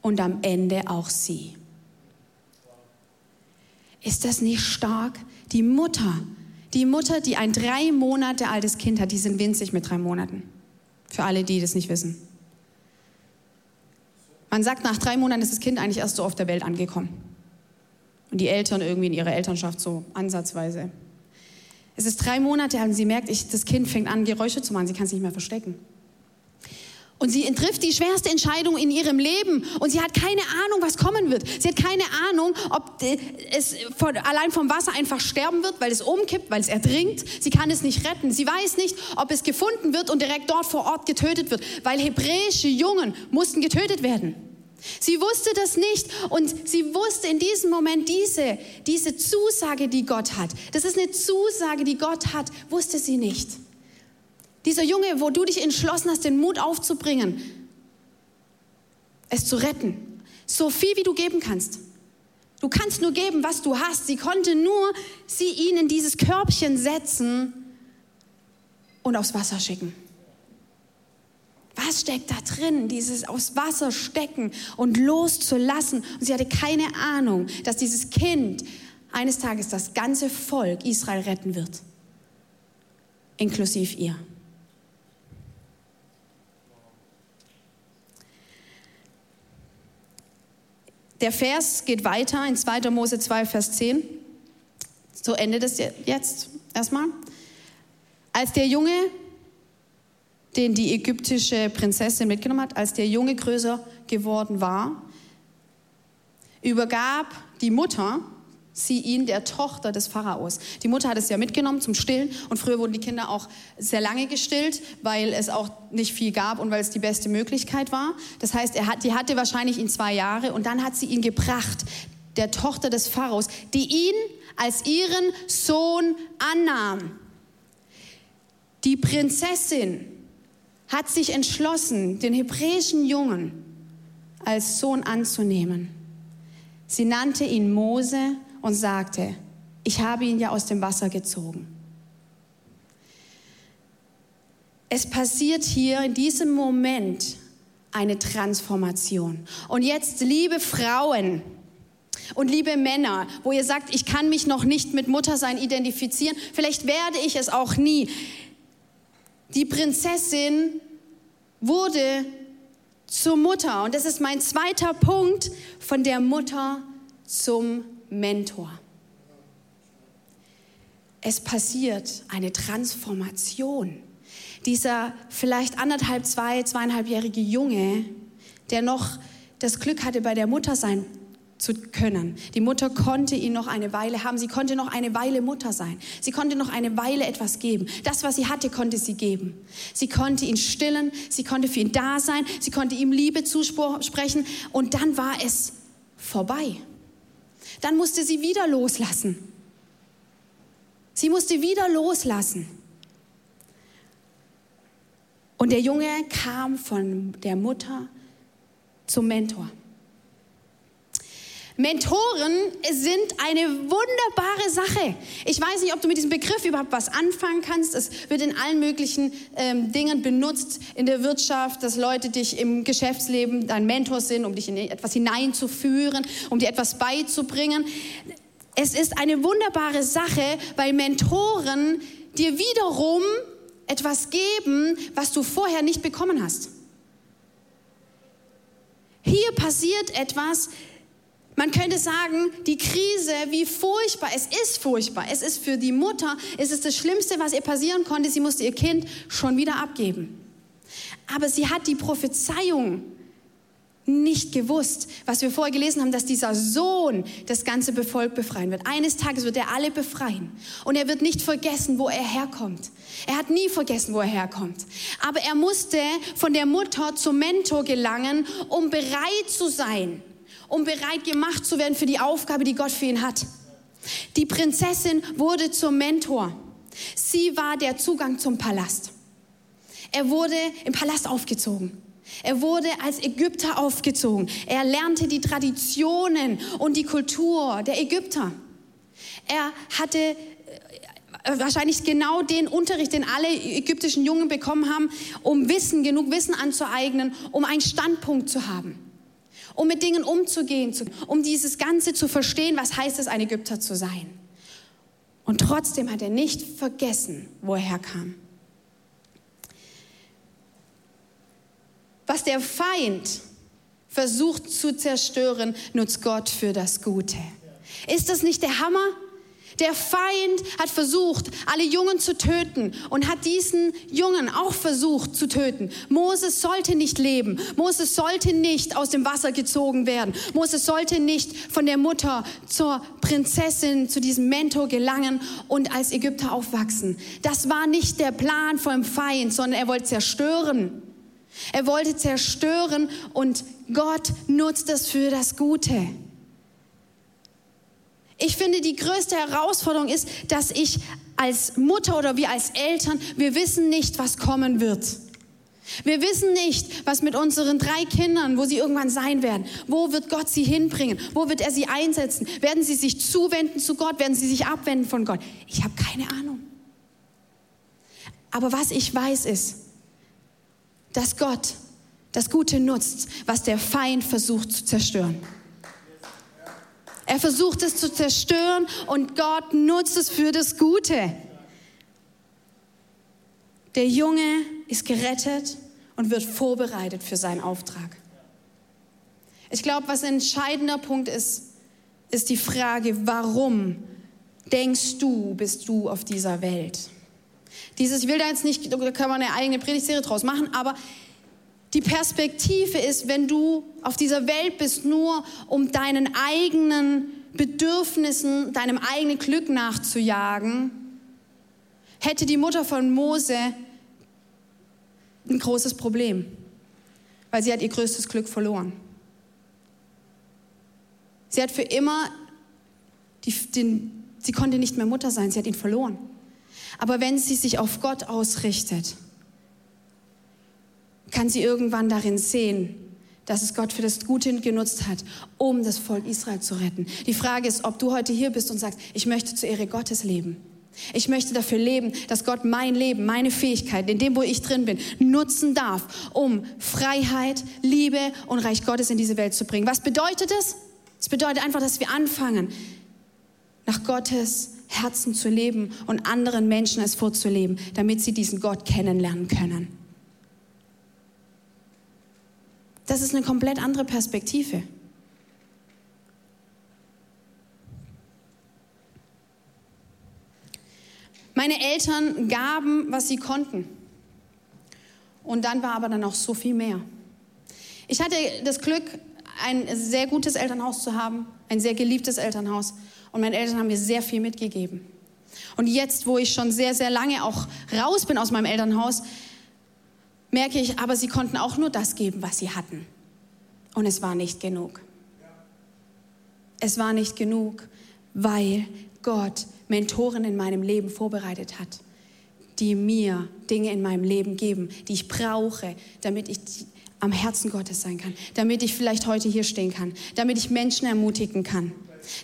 und am Ende auch sie. Ist das nicht stark? Die Mutter die Mutter, die ein drei Monate altes Kind hat, die sind winzig mit drei Monaten. Für alle, die das nicht wissen. Man sagt, nach drei Monaten ist das Kind eigentlich erst so auf der Welt angekommen. Und die Eltern irgendwie in ihrer Elternschaft so ansatzweise. Es ist drei Monate und sie merkt, ich, das Kind fängt an, Geräusche zu machen. Sie kann es nicht mehr verstecken. Und sie trifft die schwerste Entscheidung in ihrem Leben und sie hat keine Ahnung, was kommen wird. Sie hat keine Ahnung, ob es von, allein vom Wasser einfach sterben wird, weil es umkippt, weil es ertrinkt. Sie kann es nicht retten. Sie weiß nicht, ob es gefunden wird und direkt dort vor Ort getötet wird, weil hebräische Jungen mussten getötet werden. Sie wusste das nicht und sie wusste in diesem Moment diese, diese Zusage, die Gott hat. Das ist eine Zusage, die Gott hat, wusste sie nicht. Dieser Junge, wo du dich entschlossen hast, den Mut aufzubringen, es zu retten. So viel, wie du geben kannst. Du kannst nur geben, was du hast. Sie konnte nur sie ihn in dieses Körbchen setzen und aufs Wasser schicken. Was steckt da drin, dieses aufs Wasser stecken und loszulassen? Und sie hatte keine Ahnung, dass dieses Kind eines Tages das ganze Volk Israel retten wird, inklusive ihr. Der Vers geht weiter in 2. Mose 2, Vers 10. So endet es jetzt erstmal. Als der Junge, den die ägyptische Prinzessin mitgenommen hat, als der Junge größer geworden war, übergab die Mutter sie ihn der Tochter des Pharaos. Die Mutter hat es ja mitgenommen zum Stillen und früher wurden die Kinder auch sehr lange gestillt, weil es auch nicht viel gab und weil es die beste Möglichkeit war. Das heißt, er hat, die hatte wahrscheinlich ihn zwei Jahre und dann hat sie ihn gebracht, der Tochter des Pharaos, die ihn als ihren Sohn annahm. Die Prinzessin hat sich entschlossen, den hebräischen Jungen als Sohn anzunehmen. Sie nannte ihn Mose und sagte, ich habe ihn ja aus dem Wasser gezogen. Es passiert hier in diesem Moment eine Transformation. Und jetzt, liebe Frauen und liebe Männer, wo ihr sagt, ich kann mich noch nicht mit Muttersein identifizieren, vielleicht werde ich es auch nie. Die Prinzessin wurde zur Mutter. Und das ist mein zweiter Punkt von der Mutter zum Mentor. Es passiert eine Transformation. Dieser vielleicht anderthalb, zwei, zweieinhalbjährige Junge, der noch das Glück hatte, bei der Mutter sein zu können. Die Mutter konnte ihn noch eine Weile haben. Sie konnte noch eine Weile Mutter sein. Sie konnte noch eine Weile etwas geben. Das, was sie hatte, konnte sie geben. Sie konnte ihn stillen. Sie konnte für ihn da sein. Sie konnte ihm Liebe zusprechen. Und dann war es vorbei. Dann musste sie wieder loslassen. Sie musste wieder loslassen. Und der Junge kam von der Mutter zum Mentor. Mentoren sind eine wunderbare Sache. Ich weiß nicht, ob du mit diesem Begriff überhaupt was anfangen kannst. Es wird in allen möglichen ähm, Dingen benutzt in der Wirtschaft, dass Leute dich im Geschäftsleben dein Mentor sind, um dich in etwas hineinzuführen, um dir etwas beizubringen. Es ist eine wunderbare Sache, weil Mentoren dir wiederum etwas geben, was du vorher nicht bekommen hast. Hier passiert etwas, man könnte sagen, die Krise, wie furchtbar, es ist furchtbar. Es ist für die Mutter, es ist das Schlimmste, was ihr passieren konnte. Sie musste ihr Kind schon wieder abgeben. Aber sie hat die Prophezeiung nicht gewusst, was wir vorher gelesen haben, dass dieser Sohn das ganze Volk befreien wird. Eines Tages wird er alle befreien. Und er wird nicht vergessen, wo er herkommt. Er hat nie vergessen, wo er herkommt. Aber er musste von der Mutter zum Mentor gelangen, um bereit zu sein um bereit gemacht zu werden für die Aufgabe, die Gott für ihn hat. Die Prinzessin wurde zum Mentor. Sie war der Zugang zum Palast. Er wurde im Palast aufgezogen. Er wurde als Ägypter aufgezogen. Er lernte die Traditionen und die Kultur der Ägypter. Er hatte äh, wahrscheinlich genau den Unterricht, den alle ägyptischen Jungen bekommen haben, um Wissen, genug Wissen anzueignen, um einen Standpunkt zu haben um mit Dingen umzugehen, um dieses Ganze zu verstehen, was heißt es, ein Ägypter zu sein. Und trotzdem hat er nicht vergessen, wo er herkam. Was der Feind versucht zu zerstören, nutzt Gott für das Gute. Ist das nicht der Hammer? Der Feind hat versucht, alle Jungen zu töten und hat diesen Jungen auch versucht zu töten. Moses sollte nicht leben. Moses sollte nicht aus dem Wasser gezogen werden. Moses sollte nicht von der Mutter zur Prinzessin, zu diesem Mentor gelangen und als Ägypter aufwachsen. Das war nicht der Plan vom Feind, sondern er wollte zerstören. Er wollte zerstören und Gott nutzt es für das Gute. Ich finde, die größte Herausforderung ist, dass ich als Mutter oder wir als Eltern, wir wissen nicht, was kommen wird. Wir wissen nicht, was mit unseren drei Kindern, wo sie irgendwann sein werden. Wo wird Gott sie hinbringen? Wo wird er sie einsetzen? Werden sie sich zuwenden zu Gott? Werden sie sich abwenden von Gott? Ich habe keine Ahnung. Aber was ich weiß ist, dass Gott das Gute nutzt, was der Feind versucht zu zerstören. Er versucht es zu zerstören und Gott nutzt es für das Gute. Der Junge ist gerettet und wird vorbereitet für seinen Auftrag. Ich glaube, was ein entscheidender Punkt ist, ist die Frage, warum denkst du, bist du auf dieser Welt? Dieses, ich will da jetzt nicht, da kann man eine eigene Predigtserie draus machen, aber die Perspektive ist, wenn du auf dieser Welt bist, nur um deinen eigenen Bedürfnissen, deinem eigenen Glück nachzujagen, hätte die Mutter von Mose ein großes Problem, weil sie hat ihr größtes Glück verloren. Sie hat für immer, die, den, sie konnte nicht mehr Mutter sein, sie hat ihn verloren. Aber wenn sie sich auf Gott ausrichtet, kann sie irgendwann darin sehen, dass es Gott für das Gute genutzt hat, um das Volk Israel zu retten. Die Frage ist, ob du heute hier bist und sagst, ich möchte zur Ehre Gottes leben. Ich möchte dafür leben, dass Gott mein Leben, meine Fähigkeiten, in dem, wo ich drin bin, nutzen darf, um Freiheit, Liebe und Reich Gottes in diese Welt zu bringen. Was bedeutet es? Es bedeutet einfach, dass wir anfangen, nach Gottes Herzen zu leben und anderen Menschen es vorzuleben, damit sie diesen Gott kennenlernen können. Das ist eine komplett andere Perspektive. Meine Eltern gaben, was sie konnten. Und dann war aber dann auch so viel mehr. Ich hatte das Glück, ein sehr gutes Elternhaus zu haben, ein sehr geliebtes Elternhaus. Und meine Eltern haben mir sehr viel mitgegeben. Und jetzt, wo ich schon sehr, sehr lange auch raus bin aus meinem Elternhaus, merke ich, aber sie konnten auch nur das geben, was sie hatten. Und es war nicht genug. Es war nicht genug, weil Gott Mentoren in meinem Leben vorbereitet hat, die mir Dinge in meinem Leben geben, die ich brauche, damit ich am Herzen Gottes sein kann, damit ich vielleicht heute hier stehen kann, damit ich Menschen ermutigen kann,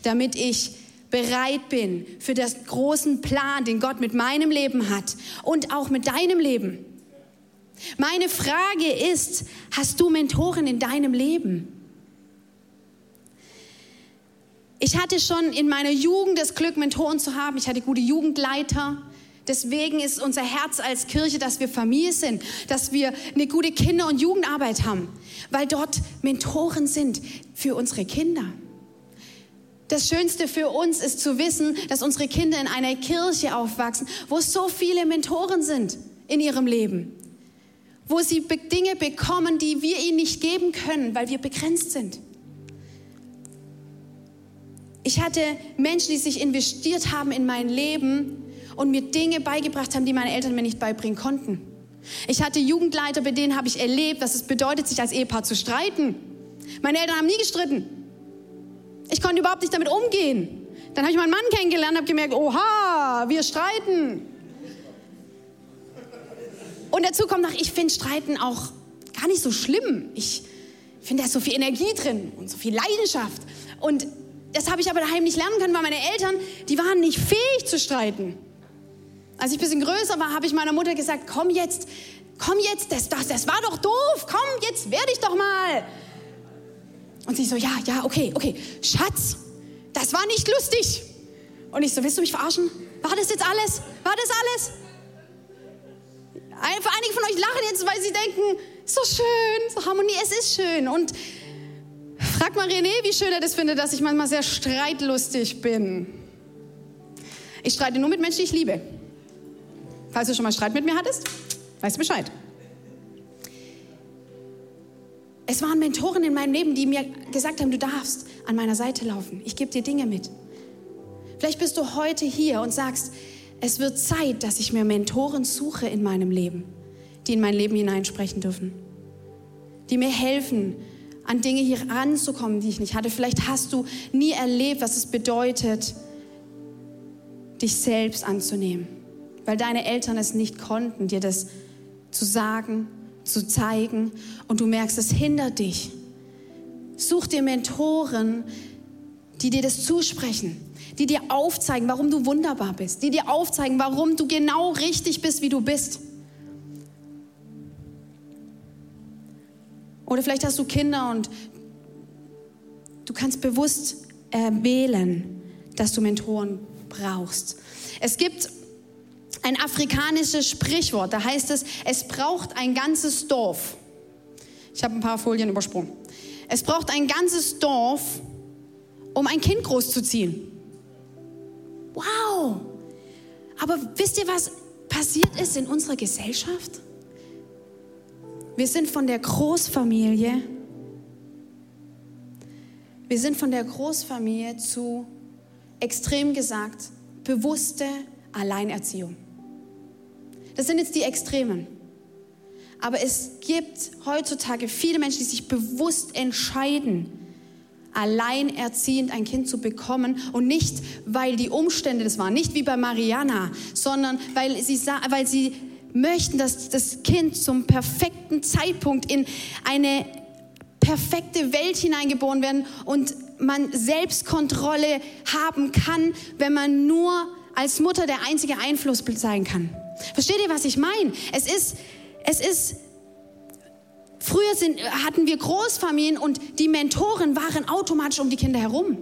damit ich bereit bin für den großen Plan, den Gott mit meinem Leben hat und auch mit deinem Leben. Meine Frage ist, hast du Mentoren in deinem Leben? Ich hatte schon in meiner Jugend das Glück, Mentoren zu haben. Ich hatte gute Jugendleiter. Deswegen ist unser Herz als Kirche, dass wir Familie sind, dass wir eine gute Kinder- und Jugendarbeit haben, weil dort Mentoren sind für unsere Kinder. Das Schönste für uns ist zu wissen, dass unsere Kinder in einer Kirche aufwachsen, wo so viele Mentoren sind in ihrem Leben, wo sie Dinge bekommen, die wir ihnen nicht geben können, weil wir begrenzt sind. Ich hatte Menschen, die sich investiert haben in mein Leben und mir Dinge beigebracht haben, die meine Eltern mir nicht beibringen konnten. Ich hatte Jugendleiter, bei denen habe ich erlebt, was es bedeutet, sich als Ehepaar zu streiten. Meine Eltern haben nie gestritten. Ich konnte überhaupt nicht damit umgehen. Dann habe ich meinen Mann kennengelernt und habe gemerkt, oha, wir streiten. Und dazu kommt noch, ich finde Streiten auch gar nicht so schlimm. Ich finde, da ist so viel Energie drin und so viel Leidenschaft. Und das habe ich aber daheim nicht lernen können, weil meine Eltern, die waren nicht fähig zu streiten. Als ich ein bisschen größer war, habe ich meiner Mutter gesagt, komm jetzt, komm jetzt, das, das, das war doch doof, komm, jetzt werde ich doch mal. Und sie so, ja, ja, okay, okay, Schatz, das war nicht lustig. Und ich so, willst du mich verarschen? War das jetzt alles? War das alles? Einige von euch lachen jetzt, weil sie denken, so schön, so Harmonie, es ist schön. Und frag mal René, wie schön er das findet, dass ich manchmal sehr streitlustig bin. Ich streite nur mit Menschen, die ich liebe. Falls du schon mal Streit mit mir hattest, weißt Bescheid. Es waren Mentoren in meinem Leben, die mir gesagt haben, du darfst an meiner Seite laufen. Ich gebe dir Dinge mit. Vielleicht bist du heute hier und sagst, es wird Zeit, dass ich mir Mentoren suche in meinem Leben, die in mein Leben hineinsprechen dürfen, die mir helfen, an Dinge hier ranzukommen, die ich nicht hatte. Vielleicht hast du nie erlebt, was es bedeutet, dich selbst anzunehmen, weil deine Eltern es nicht konnten, dir das zu sagen, zu zeigen und du merkst, es hindert dich. Such dir Mentoren, die dir das zusprechen, die dir aufzeigen, warum du wunderbar bist, die dir aufzeigen, warum du genau richtig bist, wie du bist. Oder vielleicht hast du Kinder und du kannst bewusst wählen, dass du Mentoren brauchst. Es gibt ein afrikanisches Sprichwort, da heißt es, es braucht ein ganzes Dorf. Ich habe ein paar Folien übersprungen. Es braucht ein ganzes Dorf, um ein Kind großzuziehen. Wow! Aber wisst ihr, was passiert ist in unserer Gesellschaft? Wir sind von der Großfamilie, wir sind von der Großfamilie zu, extrem gesagt, bewusste Alleinerziehung. Das sind jetzt die Extremen. Aber es gibt heutzutage viele Menschen, die sich bewusst entscheiden, alleinerziehend ein Kind zu bekommen und nicht, weil die Umstände das waren, nicht wie bei Mariana, sondern weil sie, weil sie möchten, dass das Kind zum perfekten Zeitpunkt in eine perfekte Welt hineingeboren werden und man Selbstkontrolle haben kann, wenn man nur als Mutter der einzige Einfluss sein kann. Versteht ihr, was ich meine? Es ist, es ist, früher sind, hatten wir Großfamilien und die Mentoren waren automatisch um die Kinder herum.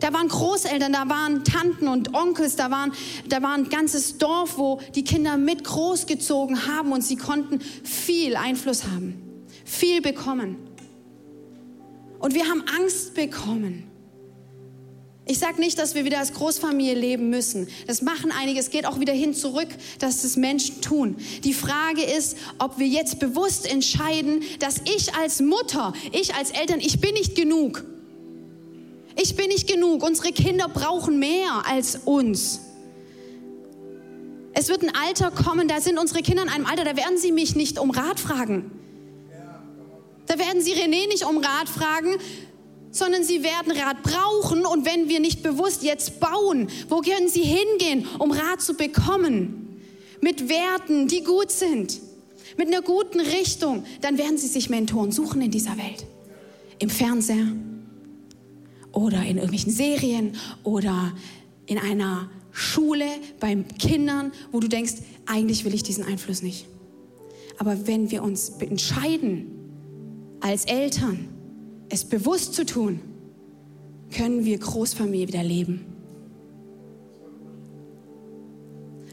Da waren Großeltern, da waren Tanten und Onkels, da, waren, da war ein ganzes Dorf, wo die Kinder mit großgezogen haben und sie konnten viel Einfluss haben, viel bekommen. Und wir haben Angst bekommen. Ich sage nicht, dass wir wieder als Großfamilie leben müssen. Das machen einige. Es geht auch wieder hin zurück, dass das Menschen tun. Die Frage ist, ob wir jetzt bewusst entscheiden, dass ich als Mutter, ich als Eltern, ich bin nicht genug. Ich bin nicht genug. Unsere Kinder brauchen mehr als uns. Es wird ein Alter kommen, da sind unsere Kinder in einem Alter, da werden sie mich nicht um Rat fragen. Da werden sie René nicht um Rat fragen, sondern sie werden Rat brauchen. Und wenn wir nicht bewusst jetzt bauen, wo können sie hingehen, um Rat zu bekommen? Mit Werten, die gut sind, mit einer guten Richtung, dann werden sie sich Mentoren suchen in dieser Welt. Im Fernseher oder in irgendwelchen Serien oder in einer Schule bei Kindern, wo du denkst, eigentlich will ich diesen Einfluss nicht. Aber wenn wir uns entscheiden, als Eltern, es bewusst zu tun, können wir Großfamilie wieder leben.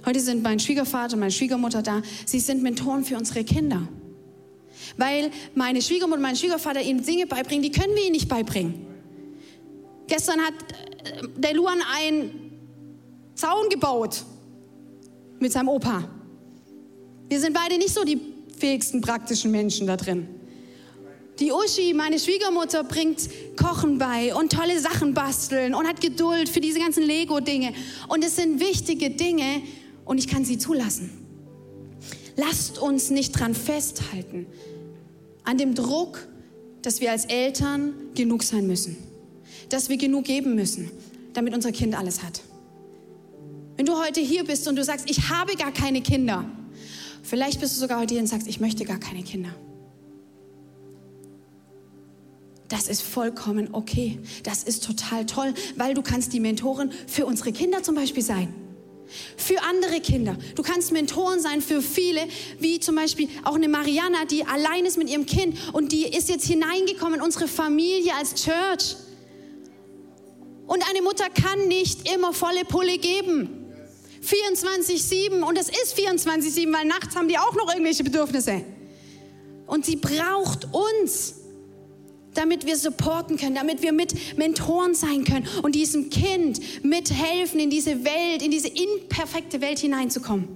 Heute sind mein Schwiegervater und meine Schwiegermutter da. Sie sind Mentoren für unsere Kinder. Weil meine Schwiegermutter und mein Schwiegervater ihnen Dinge beibringen, die können wir ihnen nicht beibringen. Gestern hat äh, der Luan einen Zaun gebaut mit seinem Opa. Wir sind beide nicht so die fähigsten praktischen Menschen da drin. Die Uschi, meine Schwiegermutter, bringt Kochen bei und tolle Sachen basteln und hat Geduld für diese ganzen Lego-Dinge. Und es sind wichtige Dinge und ich kann sie zulassen. Lasst uns nicht dran festhalten, an dem Druck, dass wir als Eltern genug sein müssen, dass wir genug geben müssen, damit unser Kind alles hat. Wenn du heute hier bist und du sagst, ich habe gar keine Kinder, vielleicht bist du sogar heute hier und sagst, ich möchte gar keine Kinder. Das ist vollkommen okay. Das ist total toll, weil du kannst die Mentorin für unsere Kinder zum Beispiel sein. Für andere Kinder. Du kannst Mentoren sein für viele, wie zum Beispiel auch eine Mariana, die allein ist mit ihrem Kind und die ist jetzt hineingekommen in unsere Familie als Church. Und eine Mutter kann nicht immer volle Pulle geben. 24-7 und es ist 24-7, weil nachts haben die auch noch irgendwelche Bedürfnisse. Und sie braucht uns damit wir supporten können, damit wir mit Mentoren sein können und diesem Kind mithelfen, in diese Welt, in diese imperfekte Welt hineinzukommen.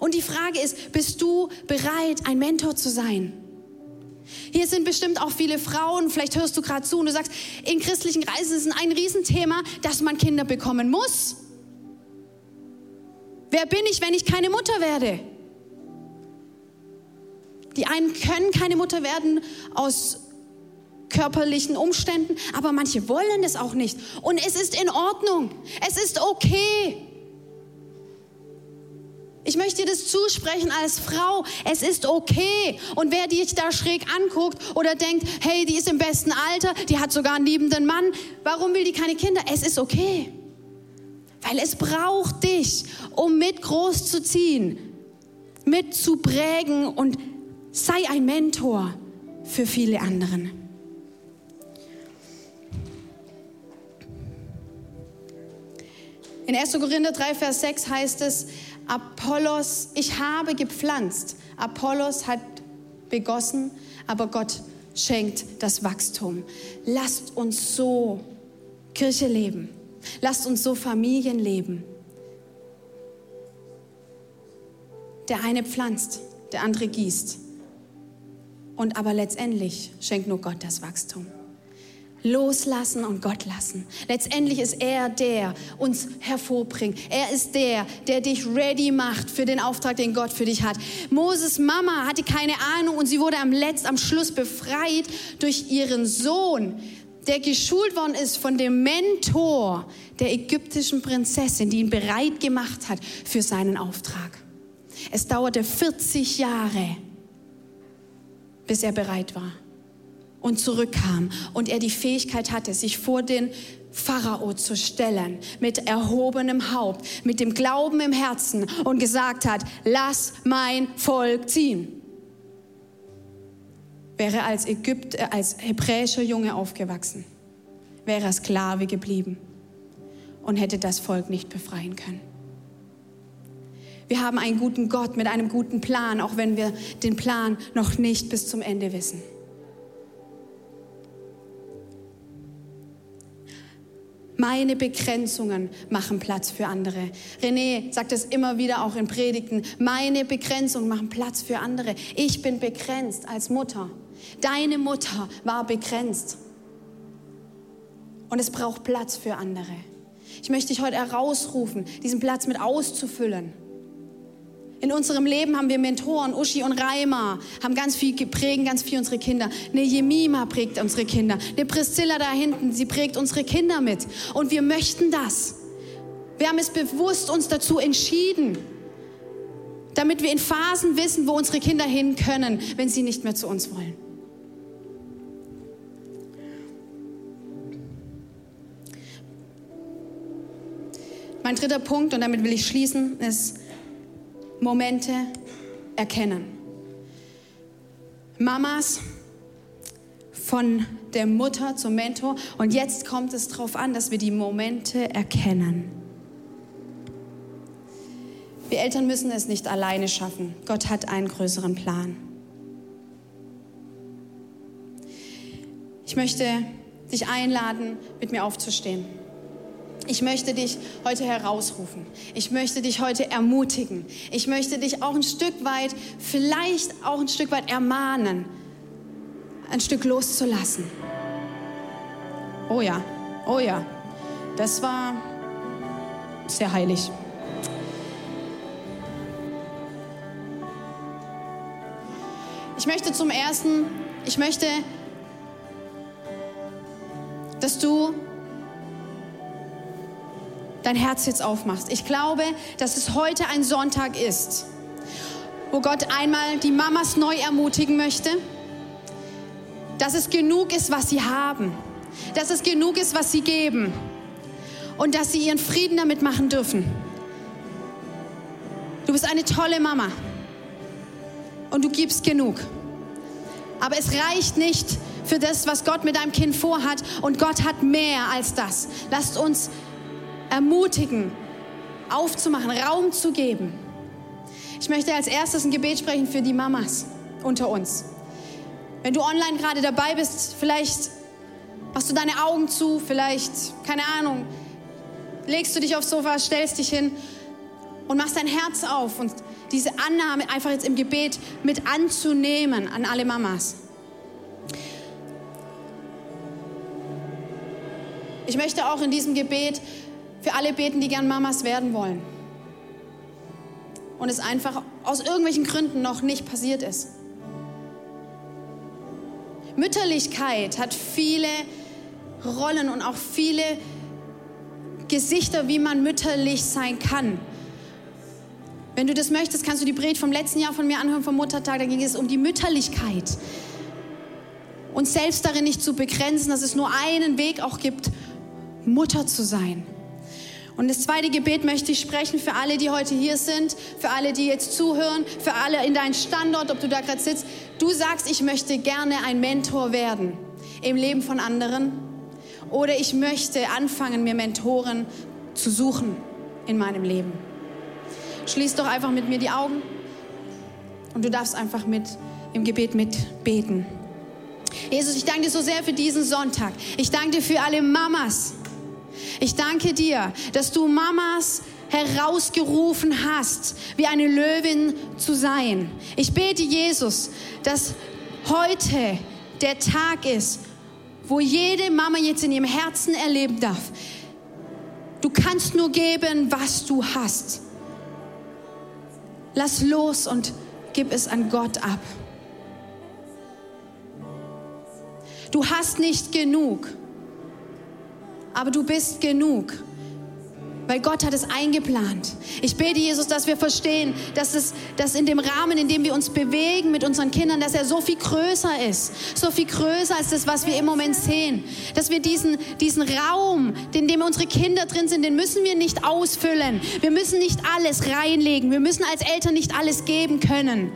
Und die Frage ist, bist du bereit, ein Mentor zu sein? Hier sind bestimmt auch viele Frauen, vielleicht hörst du gerade zu und du sagst, in christlichen Kreisen ist es ein Riesenthema, dass man Kinder bekommen muss. Wer bin ich, wenn ich keine Mutter werde? Die einen können keine Mutter werden aus körperlichen Umständen, aber manche wollen es auch nicht. Und es ist in Ordnung. Es ist okay. Ich möchte dir das zusprechen als Frau. Es ist okay. Und wer dich da schräg anguckt oder denkt, hey, die ist im besten Alter, die hat sogar einen liebenden Mann, warum will die keine Kinder? Es ist okay. Weil es braucht dich, um mit groß zu ziehen, mit zu prägen und sei ein Mentor für viele anderen. In 1. Korinther 3, Vers 6 heißt es, Apollos, ich habe gepflanzt, Apollos hat begossen, aber Gott schenkt das Wachstum. Lasst uns so Kirche leben. Lasst uns so Familien leben. Der eine pflanzt, der andere gießt. Und aber letztendlich schenkt nur Gott das Wachstum. Loslassen und Gott lassen. Letztendlich ist er der uns hervorbringt. Er ist der, der dich ready macht für den Auftrag, den Gott für dich hat. Moses Mama hatte keine Ahnung und sie wurde am Letzt, am Schluss befreit durch ihren Sohn, der geschult worden ist von dem Mentor der ägyptischen Prinzessin, die ihn bereit gemacht hat für seinen Auftrag. Es dauerte 40 Jahre, bis er bereit war und zurückkam und er die Fähigkeit hatte, sich vor den Pharao zu stellen, mit erhobenem Haupt, mit dem Glauben im Herzen und gesagt hat, lass mein Volk ziehen. Wäre als Ägypter, äh, als hebräischer Junge aufgewachsen, wäre er Sklave geblieben und hätte das Volk nicht befreien können. Wir haben einen guten Gott mit einem guten Plan, auch wenn wir den Plan noch nicht bis zum Ende wissen. Meine Begrenzungen machen Platz für andere. René sagt es immer wieder auch in Predigten. Meine Begrenzungen machen Platz für andere. Ich bin begrenzt als Mutter. Deine Mutter war begrenzt. Und es braucht Platz für andere. Ich möchte dich heute herausrufen, diesen Platz mit auszufüllen. In unserem Leben haben wir Mentoren, Uschi und Reimer, haben ganz viel geprägt, ganz viel unsere Kinder. Eine Jemima prägt unsere Kinder. Eine Priscilla da hinten, sie prägt unsere Kinder mit. Und wir möchten das. Wir haben es bewusst uns dazu entschieden, damit wir in Phasen wissen, wo unsere Kinder hin können, wenn sie nicht mehr zu uns wollen. Mein dritter Punkt, und damit will ich schließen, ist, Momente erkennen. Mamas von der Mutter zum Mentor. Und jetzt kommt es darauf an, dass wir die Momente erkennen. Wir Eltern müssen es nicht alleine schaffen. Gott hat einen größeren Plan. Ich möchte dich einladen, mit mir aufzustehen. Ich möchte dich heute herausrufen. Ich möchte dich heute ermutigen. Ich möchte dich auch ein Stück weit, vielleicht auch ein Stück weit ermahnen, ein Stück loszulassen. Oh ja, oh ja, das war sehr heilig. Ich möchte zum Ersten, ich möchte, dass du dein Herz jetzt aufmachst. Ich glaube, dass es heute ein Sonntag ist, wo Gott einmal die Mamas neu ermutigen möchte, dass es genug ist, was sie haben, dass es genug ist, was sie geben und dass sie ihren Frieden damit machen dürfen. Du bist eine tolle Mama und du gibst genug. Aber es reicht nicht für das, was Gott mit deinem Kind vorhat und Gott hat mehr als das. Lasst uns ermutigen, aufzumachen, Raum zu geben. Ich möchte als erstes ein Gebet sprechen für die Mamas unter uns. Wenn du online gerade dabei bist, vielleicht machst du deine Augen zu, vielleicht, keine Ahnung, legst du dich aufs Sofa, stellst dich hin und machst dein Herz auf und diese Annahme einfach jetzt im Gebet mit anzunehmen an alle Mamas. Ich möchte auch in diesem Gebet für alle beten, die gern Mamas werden wollen. Und es einfach aus irgendwelchen Gründen noch nicht passiert ist. Mütterlichkeit hat viele Rollen und auch viele Gesichter, wie man mütterlich sein kann. Wenn du das möchtest, kannst du die Bret vom letzten Jahr von mir anhören, vom Muttertag. Da ging es um die Mütterlichkeit. Uns selbst darin nicht zu begrenzen, dass es nur einen Weg auch gibt, Mutter zu sein. Und das zweite Gebet möchte ich sprechen für alle, die heute hier sind, für alle, die jetzt zuhören, für alle in deinem Standort, ob du da gerade sitzt. Du sagst, ich möchte gerne ein Mentor werden im Leben von anderen. Oder ich möchte anfangen, mir Mentoren zu suchen in meinem Leben. Schließ doch einfach mit mir die Augen und du darfst einfach mit im Gebet mitbeten. Jesus, ich danke dir so sehr für diesen Sonntag. Ich danke dir für alle Mamas, ich danke dir, dass du Mamas herausgerufen hast, wie eine Löwin zu sein. Ich bete, Jesus, dass heute der Tag ist, wo jede Mama jetzt in ihrem Herzen erleben darf. Du kannst nur geben, was du hast. Lass los und gib es an Gott ab. Du hast nicht genug aber du bist genug. Weil Gott hat es eingeplant. Ich bete, Jesus, dass wir verstehen, dass, es, dass in dem Rahmen, in dem wir uns bewegen mit unseren Kindern, dass er so viel größer ist. So viel größer als das, was wir im Moment sehen. Dass wir diesen, diesen Raum, in dem unsere Kinder drin sind, den müssen wir nicht ausfüllen. Wir müssen nicht alles reinlegen. Wir müssen als Eltern nicht alles geben können.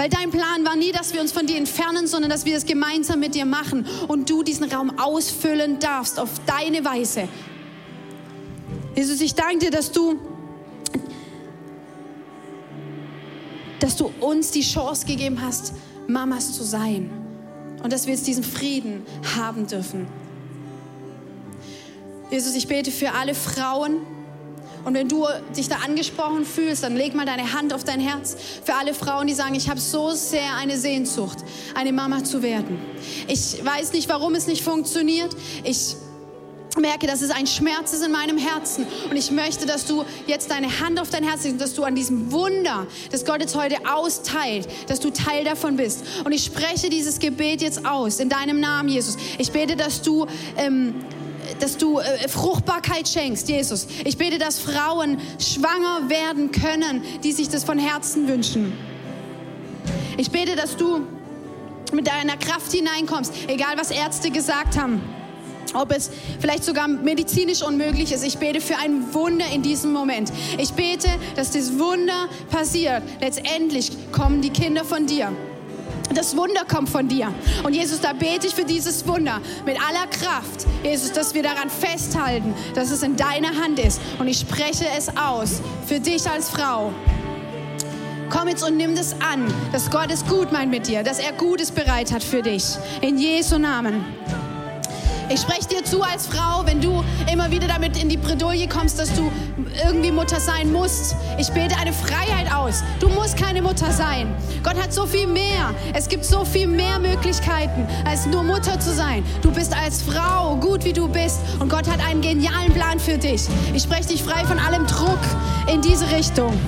Weil dein Plan war nie, dass wir uns von dir entfernen, sondern dass wir es gemeinsam mit dir machen und du diesen Raum ausfüllen darfst auf deine Weise. Jesus, ich danke dir, dass du, dass du uns die Chance gegeben hast, Mamas zu sein und dass wir jetzt diesen Frieden haben dürfen. Jesus, ich bete für alle Frauen, und wenn du dich da angesprochen fühlst, dann leg mal deine Hand auf dein Herz. Für alle Frauen, die sagen, ich habe so sehr eine Sehnsucht, eine Mama zu werden. Ich weiß nicht, warum es nicht funktioniert. Ich merke, dass es ein Schmerz ist in meinem Herzen. Und ich möchte, dass du jetzt deine Hand auf dein Herz legst und dass du an diesem Wunder, das Gott jetzt heute austeilt, dass du Teil davon bist. Und ich spreche dieses Gebet jetzt aus in deinem Namen, Jesus. Ich bete, dass du... Ähm, dass du äh, Fruchtbarkeit schenkst, Jesus. Ich bete, dass Frauen schwanger werden können, die sich das von Herzen wünschen. Ich bete, dass du mit deiner Kraft hineinkommst, egal was Ärzte gesagt haben. Ob es vielleicht sogar medizinisch unmöglich ist. Ich bete für ein Wunder in diesem Moment. Ich bete, dass das Wunder passiert. Letztendlich kommen die Kinder von dir. Das Wunder kommt von dir. Und Jesus, da bete ich für dieses Wunder mit aller Kraft. Jesus, dass wir daran festhalten, dass es in deiner Hand ist. Und ich spreche es aus für dich als Frau. Komm jetzt und nimm das an, dass Gott es gut meint mit dir, dass er Gutes bereit hat für dich. In Jesu Namen. Ich spreche dir zu als Frau, wenn du immer wieder damit in die Bredouille kommst, dass du irgendwie Mutter sein musst. Ich bete eine Freiheit aus. Du musst keine Mutter sein. Gott hat so viel mehr. Es gibt so viel mehr Möglichkeiten, als nur Mutter zu sein. Du bist als Frau gut, wie du bist. Und Gott hat einen genialen Plan für dich. Ich spreche dich frei von allem Druck in diese Richtung.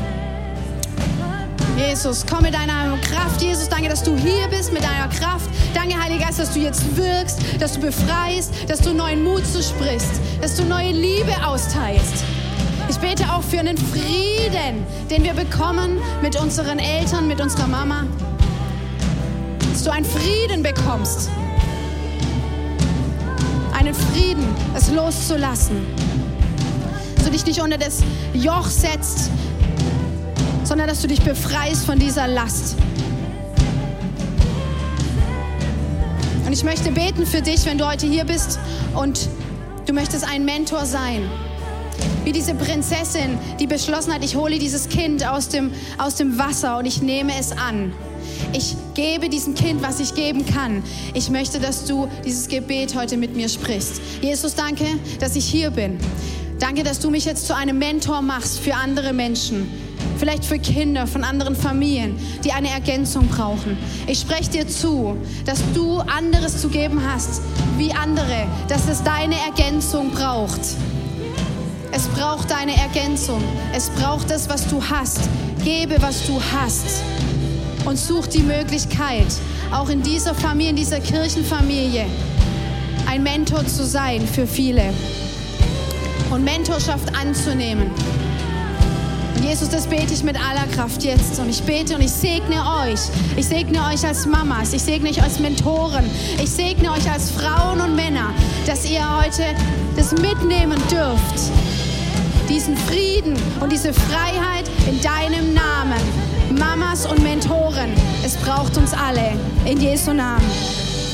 Jesus, komm mit deiner Kraft. Jesus, danke, dass du hier bist mit deiner Kraft. Danke, Heiliger Geist, dass du jetzt wirkst, dass du befreist, dass du neuen Mut zusprichst, dass du neue Liebe austeilst. Ich bete auch für einen Frieden, den wir bekommen mit unseren Eltern, mit unserer Mama. Dass du einen Frieden bekommst. Einen Frieden, es loszulassen. Dass du dich nicht unter das Joch setzt, sondern dass du dich befreist von dieser Last. Und ich möchte beten für dich, wenn du heute hier bist und du möchtest ein Mentor sein. Wie diese Prinzessin, die beschlossen hat, ich hole dieses Kind aus dem, aus dem Wasser und ich nehme es an. Ich gebe diesem Kind, was ich geben kann. Ich möchte, dass du dieses Gebet heute mit mir sprichst. Jesus, danke, dass ich hier bin. Danke, dass du mich jetzt zu einem Mentor machst für andere Menschen. Vielleicht für Kinder von anderen Familien, die eine Ergänzung brauchen. Ich spreche dir zu, dass du anderes zu geben hast wie andere, dass es deine Ergänzung braucht. Es braucht deine Ergänzung. Es braucht das, was du hast. Gebe, was du hast. Und such die Möglichkeit, auch in dieser Familie, in dieser Kirchenfamilie, ein Mentor zu sein für viele und Mentorschaft anzunehmen. Jesus, das bete ich mit aller Kraft jetzt. Und ich bete und ich segne euch. Ich segne euch als Mamas. Ich segne euch als Mentoren. Ich segne euch als Frauen und Männer, dass ihr heute das mitnehmen dürft. Diesen Frieden und diese Freiheit in deinem Namen. Mamas und Mentoren. Es braucht uns alle. In Jesu Namen.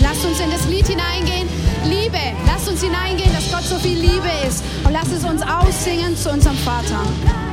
Lasst uns in das Lied hineingehen. Liebe. Lasst uns hineingehen, dass Gott so viel Liebe ist. Und lasst es uns aussingen zu unserem Vater.